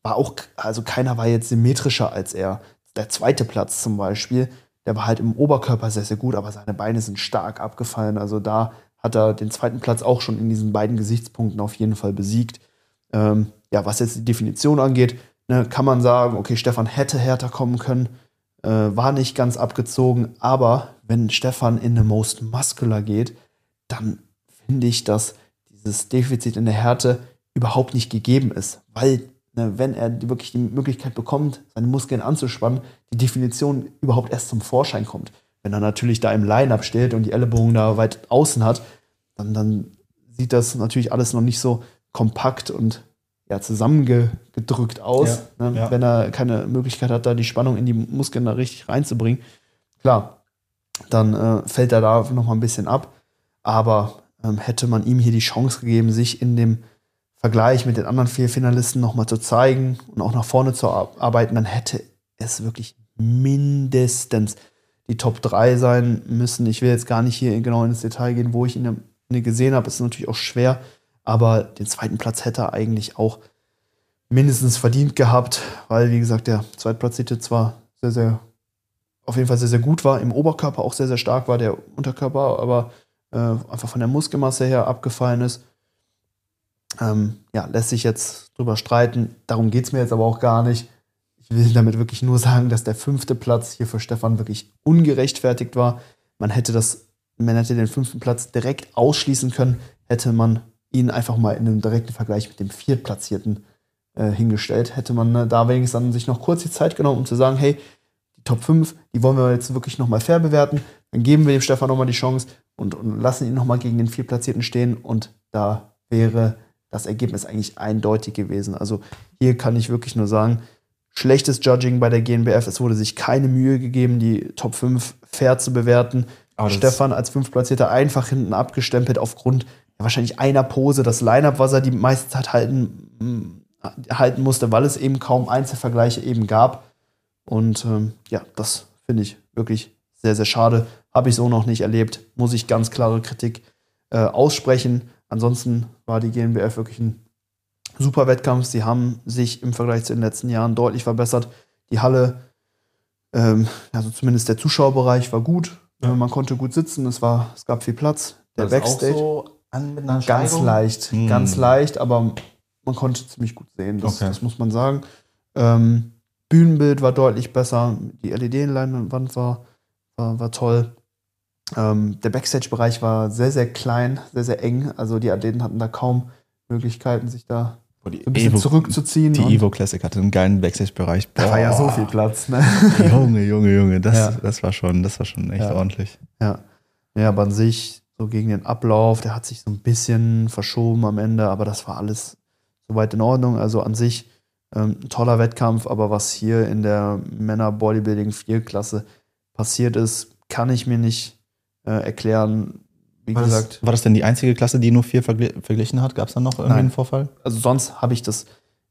Speaker 1: war auch, also keiner war jetzt symmetrischer als er. Der zweite Platz zum Beispiel, der war halt im Oberkörper sehr, sehr gut, aber seine Beine sind stark abgefallen. Also da hat er den zweiten Platz auch schon in diesen beiden Gesichtspunkten auf jeden Fall besiegt. Ähm, ja, was jetzt die Definition angeht, ne, kann man sagen, okay, Stefan hätte härter kommen können, äh, war nicht ganz abgezogen, aber wenn Stefan in eine Most Muscular geht, dann finde ich, dass dieses Defizit in der Härte überhaupt nicht gegeben ist, weil ne, wenn er wirklich die Möglichkeit bekommt, seine Muskeln anzuspannen, die Definition überhaupt erst zum Vorschein kommt. Wenn er natürlich da im Line-Up steht und die Ellenbogen da weit außen hat, dann, dann sieht das natürlich alles noch nicht so kompakt und ja, zusammengedrückt aus,
Speaker 2: Ja,
Speaker 1: ne?
Speaker 2: ja.
Speaker 1: wenn er keine Möglichkeit hat, da die Spannung in die Muskeln da richtig reinzubringen. Klar, dann äh, fällt er da noch mal ein bisschen ab. Aber ähm, hätte man ihm hier die Chance gegeben, sich in dem Vergleich mit den anderen vier Finalisten noch mal zu zeigen und auch nach vorne zu ar- arbeiten, dann hätte es wirklich mindestens die Top 3 sein müssen. Ich will jetzt gar nicht hier genau ins Detail gehen, wo ich ihn ihn gesehen habe. Ist natürlich auch schwer. Aber den zweiten Platz hätte er eigentlich auch mindestens verdient gehabt, weil, wie gesagt, der Zweitplatzierte zwar sehr, sehr, auf jeden Fall sehr, sehr gut war, im Oberkörper auch sehr, sehr stark war, der Unterkörper aber äh, einfach von der Muskelmasse her abgefallen ist. Ähm, ja, lässt sich jetzt drüber streiten. Darum geht es mir jetzt aber auch gar nicht. Ich will damit wirklich nur sagen, dass der fünfte Platz hier für Stefan wirklich ungerechtfertigt war. Man hätte das, man hätte den fünften Platz direkt ausschließen können, hätte man ihn einfach mal in einem direkten Vergleich mit dem Viertplatzierten äh, hingestellt. Hätte man äh, da wenigstens dann sich noch kurz die Zeit genommen, um zu sagen, hey, die Top 5, die wollen wir jetzt wirklich nochmal fair bewerten. Dann geben wir dem Stefan nochmal die Chance und, und lassen ihn nochmal gegen den Viertplatzierten stehen. Und da wäre das Ergebnis eigentlich eindeutig gewesen. Also hier kann ich wirklich nur sagen, schlechtes Judging bei der GNBF. Es wurde sich keine Mühe gegeben, die Top 5 fair zu bewerten. Stefan als Fünftplatzierter einfach hinten abgestempelt aufgrund wahrscheinlich einer Pose. Das Line-Up, was er die meiste Zeit halten, mm, halten musste, weil es eben kaum Einzelvergleiche eben gab. Und ähm, ja, das finde ich wirklich sehr, sehr schade. Habe ich so noch nicht erlebt. Muss ich ganz klare Kritik äh, aussprechen. Ansonsten war die GNBF wirklich ein super Wettkampf. Sie haben sich im Vergleich zu den letzten Jahren deutlich verbessert. Die Halle, ähm, also zumindest der Zuschauerbereich war gut. Ja. Man konnte gut sitzen, es, war, es gab viel Platz. Der Backstage. So ganz leicht, hm. ganz leicht, aber man konnte ziemlich gut sehen. Das, okay. das muss man sagen. Ähm, Bühnenbild war deutlich besser. Die LED-Leinwand war, war, war toll. Ähm, der Backstage-Bereich war sehr, sehr klein, sehr, sehr eng. Also die Athleten hatten da kaum Möglichkeiten, sich da
Speaker 2: oh, ein bisschen Evo, zurückzuziehen. Die Evo Classic hatte einen geilen Backstage-Bereich.
Speaker 1: Da war ja so viel Platz. Ne?
Speaker 2: Junge, Junge, Junge, das, ja. das, war schon, das war schon echt
Speaker 1: ja.
Speaker 2: ordentlich.
Speaker 1: Ja. ja, aber an sich, so gegen den Ablauf, der hat sich so ein bisschen verschoben am Ende, aber das war alles soweit in Ordnung. Also an sich ähm, ein toller Wettkampf, aber was hier in der Männer-Bodybuilding 4-Klasse passiert ist, kann ich mir nicht äh, erklären. Wie
Speaker 2: war
Speaker 1: gesagt.
Speaker 2: Das, war das denn die einzige Klasse, die nur vier vergl verglichen hat? Gab es da noch irgendwie Nein. einen Vorfall?
Speaker 1: Also sonst habe ich das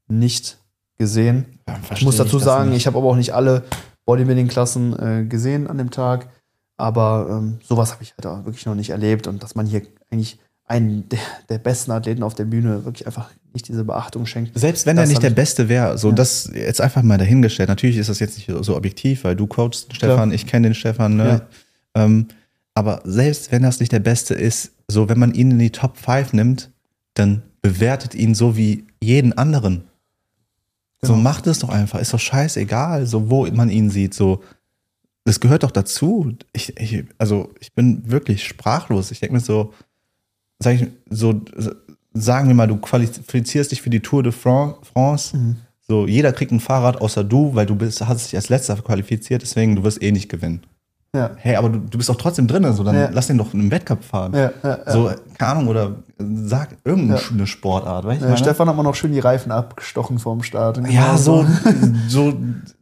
Speaker 1: nicht gesehen. Ja, ich muss dazu ich sagen, nicht. ich habe aber auch nicht alle Bodybuilding-Klassen äh, gesehen an dem Tag. Aber ähm, sowas habe ich halt auch wirklich noch nicht erlebt. Und dass man hier eigentlich einen der, der, besten Athleten auf der Bühne wirklich einfach nicht diese Beachtung schenkt.
Speaker 2: Selbst wenn er nicht der Beste wäre, so ja. das jetzt einfach mal dahingestellt. Natürlich ist das jetzt nicht so objektiv, weil du coachst Stefan, Klar. ich kenne den Stefan, ne? Ja. Ähm, aber selbst wenn das nicht der Beste ist, so wenn man ihn in die Top 5 nimmt, dann bewertet ihn so wie jeden anderen. Genau. So macht es doch einfach, ist doch scheißegal, so wo man ihn sieht, so das gehört doch dazu. Ich, ich, also ich bin wirklich sprachlos. Ich denke mir so, sag ich, so, sagen wir mal, du qualifizierst dich für die Tour de France. Mhm. So, jeder kriegt ein Fahrrad außer du, weil du bist, hast dich als letzter qualifiziert, deswegen du wirst eh nicht gewinnen. Ja. Hey, aber du, du bist doch trotzdem drin, also dann ja. lass den doch in einem Wettkampf fahren. Ja, ja, ja. So, keine Ahnung, oder sag irgendeine Sportart, weißt
Speaker 1: du? Stefan hat man noch schön die Reifen abgestochen vorm Start.
Speaker 2: Ja, so, so,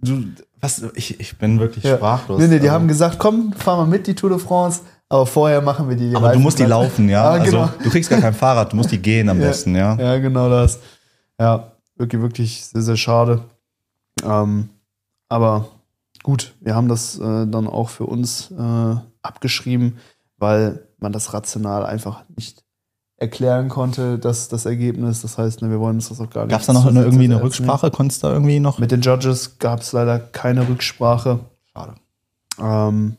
Speaker 2: du, was, ich, ich bin wirklich sprachlos.
Speaker 1: Nee, nee, die also. haben gesagt, komm, fahr mal mit, die Tour de France. Aber vorher machen wir die.
Speaker 2: Aber Reifen du musst die laufen, ja. ah, genau. Also, du kriegst gar kein Fahrrad, du musst die gehen am besten, ja.
Speaker 1: Ja, genau das. Ja, wirklich, wirklich sehr, sehr schade. Ähm, aber gut, wir haben das äh, dann auch für uns äh, abgeschrieben, weil man das rational einfach nicht erklären konnte, dass das Ergebnis. Das heißt, ne, wir wollen uns das auch gar nicht.
Speaker 2: Gab es da noch eine, irgendwie eine Rücksprache? Konntest du da irgendwie noch?
Speaker 1: Mit den Judges gab es leider keine Rücksprache.
Speaker 2: Schade.
Speaker 1: Ähm,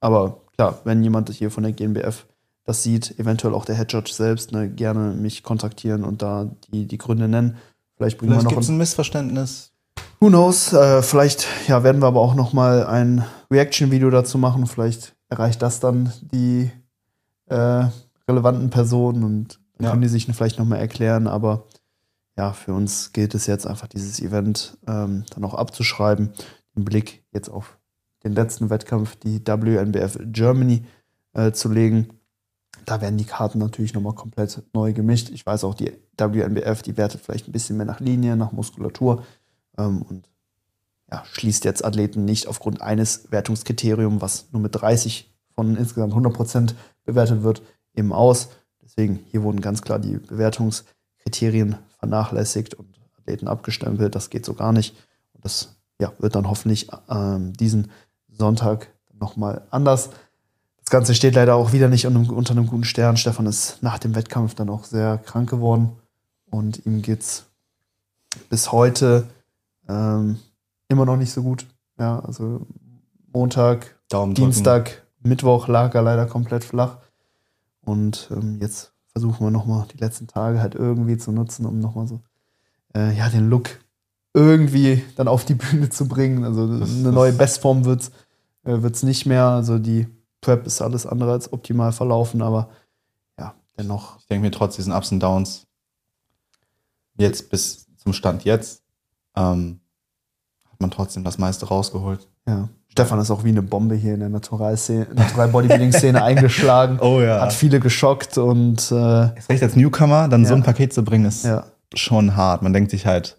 Speaker 1: aber klar, wenn jemand hier von der GNBF das sieht, eventuell auch der Head Judge selbst, ne, gerne mich kontaktieren und da die, die Gründe nennen. Vielleicht
Speaker 2: bringen vielleicht wir noch ein Missverständnis.
Speaker 1: Who knows? Äh, vielleicht ja, werden wir aber auch noch mal ein Reaction-Video dazu machen. Vielleicht erreicht das dann die äh, relevanten Personen und dann ja. können die sich vielleicht noch mal erklären. Aber ja, für uns gilt es jetzt einfach, dieses Event ähm, dann auch abzuschreiben. Den Blick jetzt auf den letzten Wettkampf, die WNBF Germany, äh, zu legen. Da werden die Karten natürlich nochmal komplett neu gemischt. Ich weiß auch, die WNBF, die wertet vielleicht ein bisschen mehr nach Linie, nach Muskulatur ähm, und ja, schließt jetzt Athleten nicht aufgrund eines Wertungskriteriums, was nur mit 30 von insgesamt 100 Prozent bewertet wird, eben aus. Deswegen hier wurden ganz klar die Bewertungskriterien vernachlässigt und Athleten abgestempelt. Das geht so gar nicht. Und das ja, wird dann hoffentlich ähm, diesen Sonntag nochmal anders. Das Ganze steht leider auch wieder nicht unter einem guten Stern. Stefan ist nach dem Wettkampf dann auch sehr krank geworden und ihm geht's bis heute ähm, immer noch nicht so gut. Ja, also Montag,
Speaker 2: Daumen drücken.
Speaker 1: Dienstag, Mittwoch lag er leider komplett flach. Und ähm, jetzt versuchen wir nochmal die letzten Tage halt irgendwie zu nutzen, um nochmal so äh, ja, den Look irgendwie dann auf die Bühne zu bringen. Also
Speaker 2: Das-
Speaker 1: eine neue Bestform wird es äh, wird's nicht mehr. Also die Prep ist alles andere als optimal verlaufen, aber ja, dennoch.
Speaker 2: Ich denke mir, trotz diesen Ups und Downs, jetzt bis zum Stand jetzt, ähm, man trotzdem das meiste rausgeholt.
Speaker 1: Ja. Stefan ist auch wie eine Bombe hier in der Natural-Bodybuilding-Szene eingeschlagen.
Speaker 2: Oh ja.
Speaker 1: Hat viele geschockt und äh,
Speaker 2: Erst recht als Newcomer, dann so
Speaker 1: Ja.
Speaker 2: ein Paket zu bringen, ist
Speaker 1: ja,
Speaker 2: schon hart. Man denkt sich halt,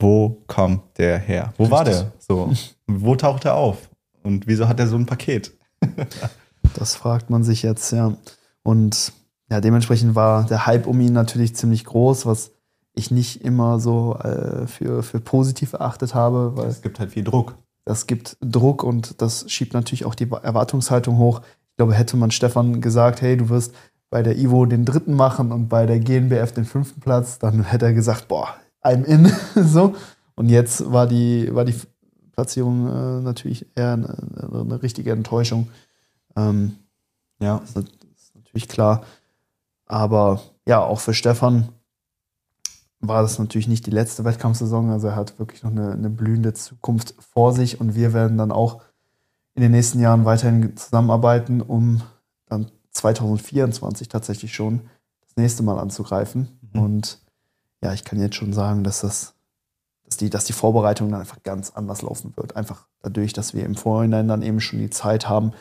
Speaker 2: wo kommt der her? Wo war
Speaker 1: Richtig.
Speaker 2: der? So, wo taucht er auf? Und wieso hat er so ein Paket?
Speaker 1: das fragt man sich jetzt, ja. Und ja, dementsprechend war der Hype um ihn natürlich ziemlich groß, was ich nicht immer so äh, für, für positiv erachtet habe, weil
Speaker 2: Es gibt halt viel Druck.
Speaker 1: das gibt Druck und das schiebt natürlich auch die Erwartungshaltung hoch. Ich glaube, hätte man Stefan gesagt, hey, du wirst bei der Ivo den dritten machen und bei der GNBF den fünften Platz, dann hätte er gesagt, boah, I'm in. so. Und jetzt war die, war die Platzierung äh, natürlich eher eine, eine richtige Enttäuschung. Ähm,
Speaker 2: Ja.
Speaker 1: das ist natürlich klar. Aber ja, auch für Stefan war das natürlich nicht die letzte Wettkampfsaison. Also er hat wirklich noch eine, eine blühende Zukunft vor sich und wir werden dann auch in den nächsten Jahren weiterhin zusammenarbeiten, um dann 2024 tatsächlich schon das nächste Mal anzugreifen.
Speaker 2: Mhm.
Speaker 1: Und ja, ich kann jetzt schon sagen, dass das, dass die, dass die Vorbereitung dann einfach ganz anders laufen wird. Einfach dadurch, dass wir im Vorhinein dann eben schon die Zeit haben,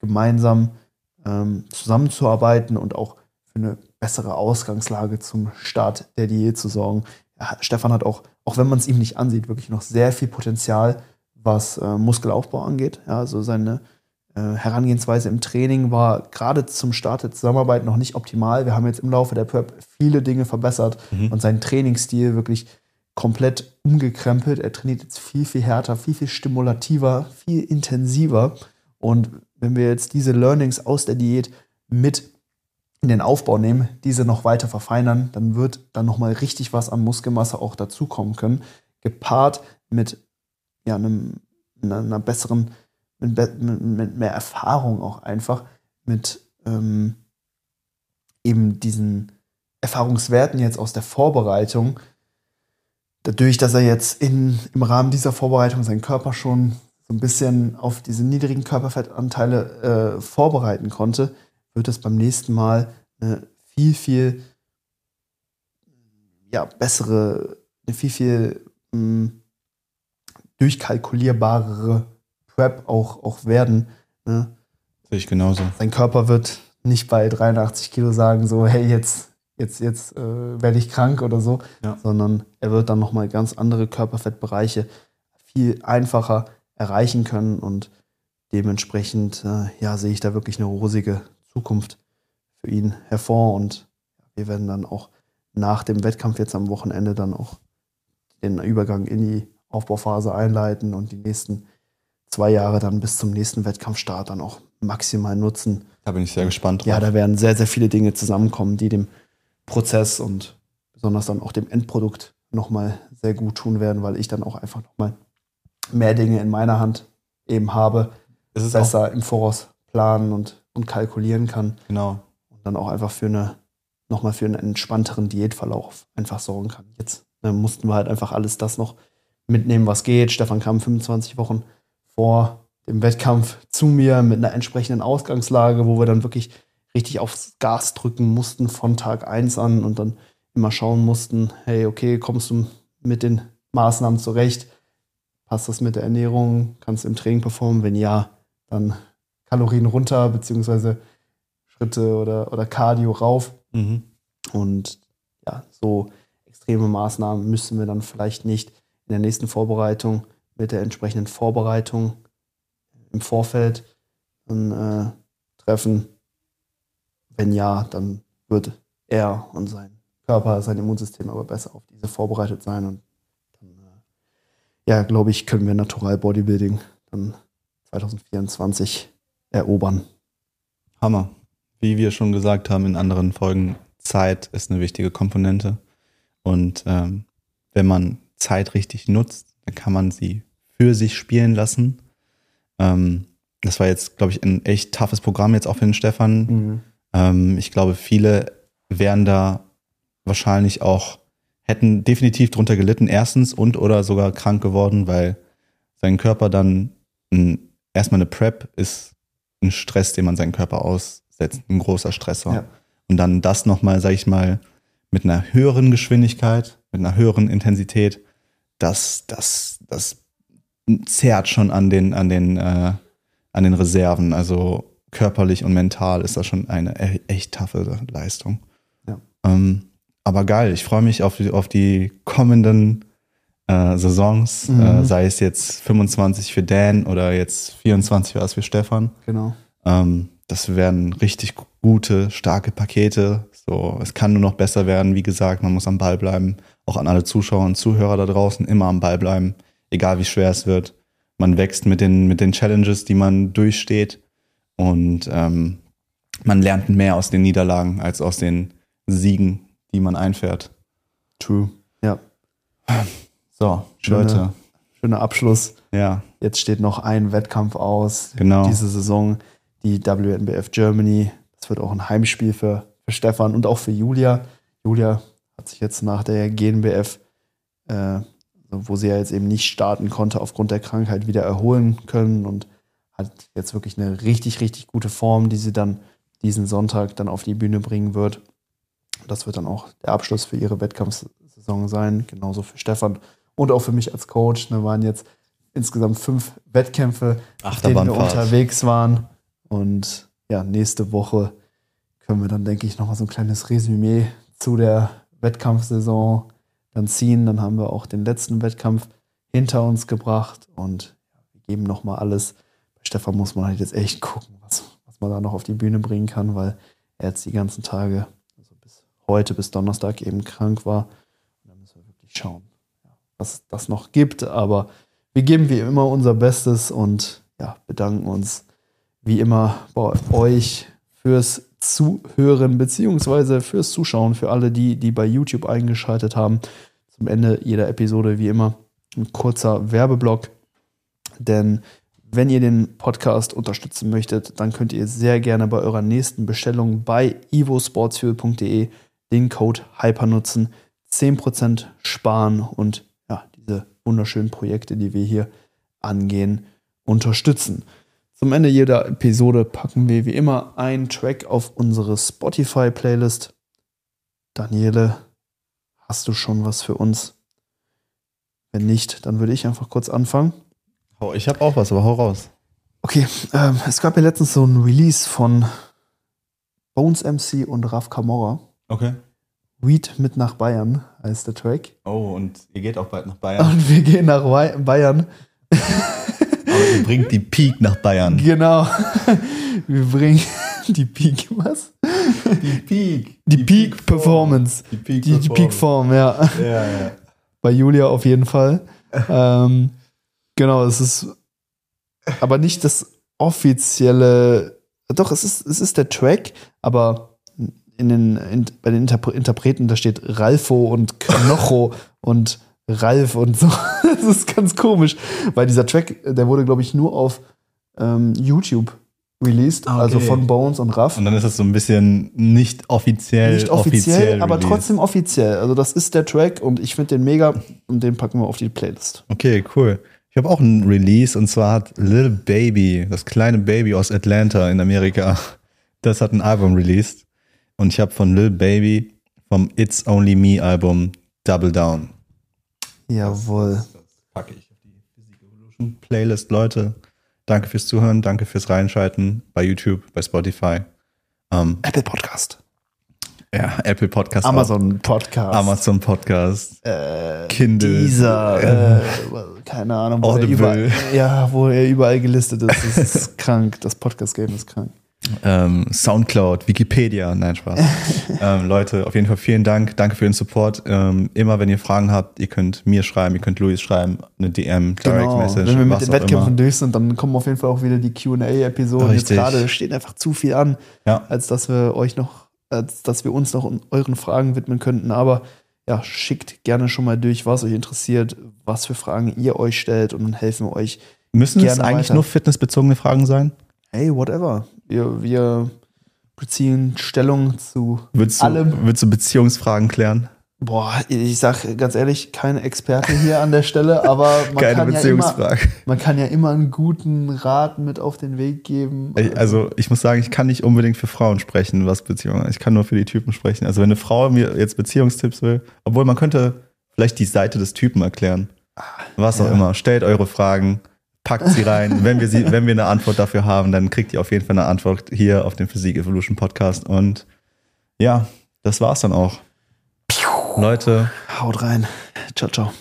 Speaker 1: gemeinsam ähm, zusammenzuarbeiten und auch für eine bessere Ausgangslage zum Start der Diät zu sorgen. Ja, Stefan hat auch, auch wenn man es ihm nicht ansieht, wirklich noch sehr viel Potenzial, was äh, Muskelaufbau angeht. Ja, also seine äh, Herangehensweise im Training war gerade zum Start der Zusammenarbeit noch nicht optimal. Wir haben jetzt im Laufe der Prep viele Dinge verbessert
Speaker 2: Mhm.
Speaker 1: und seinen Trainingsstil wirklich komplett umgekrempelt. Er trainiert jetzt viel, viel härter, viel, viel stimulativer, viel intensiver. Und wenn wir jetzt diese Learnings aus der Diät mit in den Aufbau nehmen, diese noch weiter verfeinern, dann wird dann nochmal richtig was an Muskelmasse auch dazukommen können. Gepaart mit ja, einem, einer, besseren, mit, be- mit, mit mehr Erfahrung auch einfach, mit ähm, eben diesen Erfahrungswerten jetzt aus der Vorbereitung, dadurch, dass er jetzt in, im Rahmen dieser Vorbereitung seinen Körper schon so ein bisschen auf diese niedrigen Körperfettanteile äh, vorbereiten konnte, wird es beim nächsten Mal eine viel, viel ja, bessere, eine viel, viel mh, durchkalkulierbarere Prep auch, auch werden. Ne?
Speaker 2: Sehe ich genauso.
Speaker 1: Sein Körper wird nicht bei 83 Kilo sagen, so, hey, jetzt, jetzt, jetzt äh, werde ich krank oder so,
Speaker 2: Ja.
Speaker 1: sondern er wird dann nochmal ganz andere Körperfettbereiche viel einfacher erreichen können und dementsprechend äh, ja, sehe ich da wirklich eine rosige Zukunft für ihn hervor und wir werden dann auch nach dem Wettkampf jetzt am Wochenende dann auch den Übergang in die Aufbauphase einleiten und die nächsten zwei Jahre dann bis zum nächsten Wettkampfstart dann auch maximal nutzen.
Speaker 2: Da bin ich sehr gespannt drauf.
Speaker 1: Ja, da werden sehr, sehr viele Dinge zusammenkommen, die dem Prozess und besonders dann auch dem Endprodukt nochmal sehr gut tun werden, weil ich dann auch einfach nochmal mehr Dinge in meiner Hand eben habe,
Speaker 2: es ist auch,
Speaker 1: besser im Voraus planen und, und kalkulieren kann
Speaker 2: genau.
Speaker 1: und dann auch einfach für eine nochmal für einen entspannteren Diätverlauf einfach sorgen kann. Jetzt ne, mussten wir halt einfach alles das noch mitnehmen, was geht. Stefan kam 25 Wochen vor dem Wettkampf zu mir mit einer entsprechenden Ausgangslage, wo wir dann wirklich richtig aufs Gas drücken mussten von Tag 1 an und dann immer schauen mussten, hey, okay, kommst du mit den Maßnahmen zurecht? Passt das mit der Ernährung? Kannst du im Training performen? Wenn ja, dann Kalorien runter, beziehungsweise Schritte oder, oder Cardio rauf.
Speaker 2: Mhm.
Speaker 1: Und ja, so extreme Maßnahmen müssen wir dann vielleicht nicht in der nächsten Vorbereitung mit der entsprechenden Vorbereitung im Vorfeld dann, äh, treffen. Wenn ja, dann wird er und sein Körper, sein Immunsystem aber besser auf diese vorbereitet sein. Und dann, äh, ja, glaube ich, können wir Natural Bodybuilding dann 2024 erobern.
Speaker 2: Hammer. Wie wir schon gesagt haben in anderen Folgen, Zeit ist eine wichtige Komponente. Und ähm, wenn man Zeit richtig nutzt, dann kann man sie für sich spielen lassen. Ähm, das war jetzt, glaube ich, ein echt toughes Programm jetzt auch für den Stefan.
Speaker 1: Mhm.
Speaker 2: Ähm, ich glaube, viele wären da wahrscheinlich auch, hätten definitiv drunter gelitten, erstens und oder sogar krank geworden, weil sein Körper dann ein, erstmal eine Prep ist ein Stress, den man seinen Körper aussetzt, ein großer Stressor.
Speaker 1: Ja.
Speaker 2: Und dann das nochmal, sag ich mal, mit einer höheren Geschwindigkeit, mit einer höheren Intensität, das, das, das zerrt schon an den, an den, äh, an den Reserven. Also körperlich und mental ist das schon eine e- echt taffe Leistung.
Speaker 1: Ja.
Speaker 2: Ähm, aber geil, ich freue mich auf die, auf die kommenden äh, Saisons,
Speaker 1: Mhm.
Speaker 2: äh, sei es jetzt 25 für Dan oder jetzt 24 war es für Stefan.
Speaker 1: Genau.
Speaker 2: Ähm, das werden richtig gute, starke Pakete. So, es kann nur noch besser werden. Wie gesagt, man muss am Ball bleiben. Auch an alle Zuschauer und Zuhörer da draußen immer am Ball bleiben, egal wie schwer es wird. Man wächst mit den, mit den Challenges, die man durchsteht. Und ähm, man lernt mehr aus den Niederlagen als aus den Siegen, die man einfährt.
Speaker 1: True. Ja.
Speaker 2: So,
Speaker 1: Schöne-
Speaker 2: Leute.
Speaker 1: Schöner Abschluss.
Speaker 2: Ja,
Speaker 1: Jetzt steht noch ein Wettkampf aus.
Speaker 2: Genau.
Speaker 1: Diese Saison, die WNBF Germany. Das wird auch ein Heimspiel für, für Stefan und auch für Julia. Julia hat sich jetzt nach der GNBF, äh, wo sie ja jetzt eben nicht starten konnte, aufgrund der Krankheit wieder erholen können und hat jetzt wirklich eine richtig, richtig gute Form, die sie dann diesen Sonntag dann auf die Bühne bringen wird. Das wird dann auch der Abschluss für ihre Wettkampfsaison sein, genauso für Stefan und auch für mich als Coach. Da waren jetzt insgesamt fünf Wettkämpfe, auf denen wir unterwegs waren. Und ja, nächste Woche können wir dann, denke ich, nochmal so ein kleines Resümee zu der Wettkampfsaison dann ziehen. Dann haben wir auch den letzten Wettkampf hinter uns gebracht und geben nochmal alles. Bei Stefan muss man halt jetzt echt gucken, was, was man da noch auf die Bühne bringen kann, weil er jetzt die ganzen Tage, also bis heute, bis Donnerstag eben krank war. Und da müssen wir wirklich schauen, was das noch gibt. Aber wir geben wie immer unser Bestes und ja, bedanken uns wie immer bei euch fürs Zuhören beziehungsweise fürs Zuschauen, für alle, die, die bei YouTube eingeschaltet haben. Zum Ende jeder Episode wie immer ein kurzer Werbeblock. Denn wenn ihr den Podcast unterstützen möchtet, dann könnt ihr sehr gerne bei eurer nächsten Bestellung bei evosportsfuel.de den Code HYPER nutzen, 10% sparen und wunderschönen Projekte, die wir hier angehen, unterstützen. Zum Ende jeder Episode packen wir wie immer einen Track auf unsere Spotify-Playlist. Daniele, hast du schon was für uns? Wenn nicht, dann würde ich einfach kurz anfangen.
Speaker 2: Oh, ich habe auch was, aber hau raus.
Speaker 1: Okay, ähm, es gab ja letztens so ein Release von Bones MC und Raf Camorra.
Speaker 2: Okay.
Speaker 1: Weed mit nach Bayern heißt der Track.
Speaker 2: Oh, und ihr geht auch bald nach Bayern.
Speaker 1: Und wir gehen nach Wei- Bayern.
Speaker 2: Aber ihr bringt die Peak nach Bayern.
Speaker 1: Genau. Wir bringen die Peak, was?
Speaker 2: Die Peak.
Speaker 1: Die, Peak Performance.
Speaker 2: Die Peak,
Speaker 1: Die, die Peak Form, ja.
Speaker 2: Ja, ja.
Speaker 1: Bei Julia auf jeden Fall. ähm, genau, es ist aber nicht das offizielle. Doch, es ist, es ist der Track, aber in den, in, bei den Interpre Interpreten, da steht Ralfo und Knocho und Ralf und so. Das ist ganz komisch, weil dieser Track, der wurde, glaube ich, nur auf ähm, YouTube released,
Speaker 2: Ah, okay.
Speaker 1: also von Bones und Raff.
Speaker 2: Und dann ist das so ein bisschen nicht offiziell.
Speaker 1: Nicht offiziell, aber
Speaker 2: released.
Speaker 1: trotzdem offiziell. Also das ist der Track und ich finde den mega und den packen wir auf die Playlist.
Speaker 2: Okay, cool. Ich habe auch ein Release und zwar hat Lil Baby, das kleine Baby aus Atlanta in Amerika, das hat ein Album released. Und ich habe von Lil Baby vom It's Only Me Album Double Down.
Speaker 1: Jawohl.
Speaker 2: Das packe ich auf die Physique Evolution Playlist, Leute. Danke fürs Zuhören, danke fürs Reinschalten bei YouTube, bei Spotify. Ähm,
Speaker 1: Apple Podcast.
Speaker 2: ja, Apple Podcast, auch.
Speaker 1: Amazon Podcast.
Speaker 2: Amazon Podcast,
Speaker 1: Äh,
Speaker 2: Kindle,
Speaker 1: Dieser, äh, keine Ahnung, wo er,
Speaker 2: Audible.
Speaker 1: überall, ja, wo er überall gelistet ist. Das ist krank. Das Podcast-Game ist krank.
Speaker 2: Ähm, Soundcloud, Wikipedia, nein, Spaß. ähm, Leute, auf jeden Fall vielen Dank. Danke für den Support. Ähm, immer wenn ihr Fragen habt, ihr könnt mir schreiben, ihr könnt Luis schreiben, eine DM, Direct
Speaker 1: Genau.
Speaker 2: Message,
Speaker 1: Wenn wir mit den Wettkämpfen durch sind, dann kommen auf jeden Fall auch wieder die QA-Episoden. Jetzt gerade steht einfach zu viel an,
Speaker 2: Ja.
Speaker 1: als dass wir euch noch, als dass wir uns noch euren Fragen widmen könnten. Aber ja, schickt gerne schon mal durch, was euch interessiert, was für Fragen ihr euch stellt und dann helfen wir euch.
Speaker 2: Müssen es eigentlich
Speaker 1: weiter.
Speaker 2: nur fitnessbezogene Fragen sein?
Speaker 1: Hey, whatever. Wir, wir beziehen Stellung zu
Speaker 2: Würdest du,
Speaker 1: allem.
Speaker 2: würdest du Beziehungsfragen klären?
Speaker 1: Boah, ich sag ganz ehrlich, kein Experte hier an der Stelle, aber man
Speaker 2: Keine
Speaker 1: kann, ja immer,
Speaker 2: Beziehungsfrage.
Speaker 1: man kann ja immer einen guten Rat mit auf den Weg geben.
Speaker 2: Also ich muss sagen, ich kann nicht unbedingt für Frauen sprechen, was Beziehungen Ich kann nur für die Typen sprechen. Also wenn eine Frau mir jetzt Beziehungstipps will, obwohl man könnte vielleicht die Seite des Typen erklären. Was auch
Speaker 1: Ja.
Speaker 2: immer. Stellt eure Fragen, packt sie rein. wenn, wir sie, wenn wir eine Antwort dafür haben, dann kriegt ihr auf jeden Fall eine Antwort hier auf dem Physik Evolution Podcast. Und ja, das war's dann auch. Leute,
Speaker 1: Haut rein. Ciao, ciao.